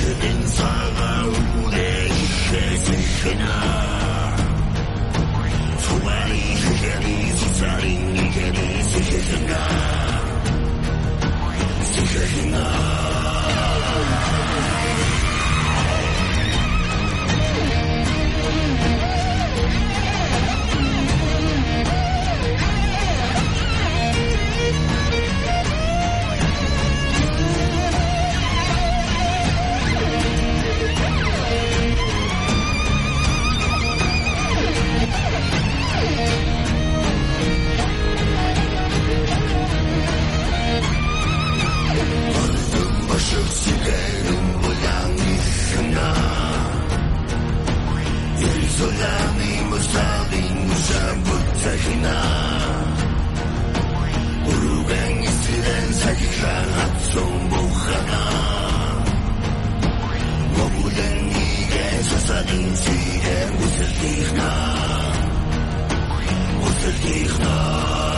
这根草啊，我得一生生长。从哪里生长的？从哪里生长的？一生生长，一生生长。我，让你生呐，你说让你我少林无上不再黑呐，不如跟你死人才是善恶从不喝呐，我不认你给说萨的去给我死的呐，我是你呐。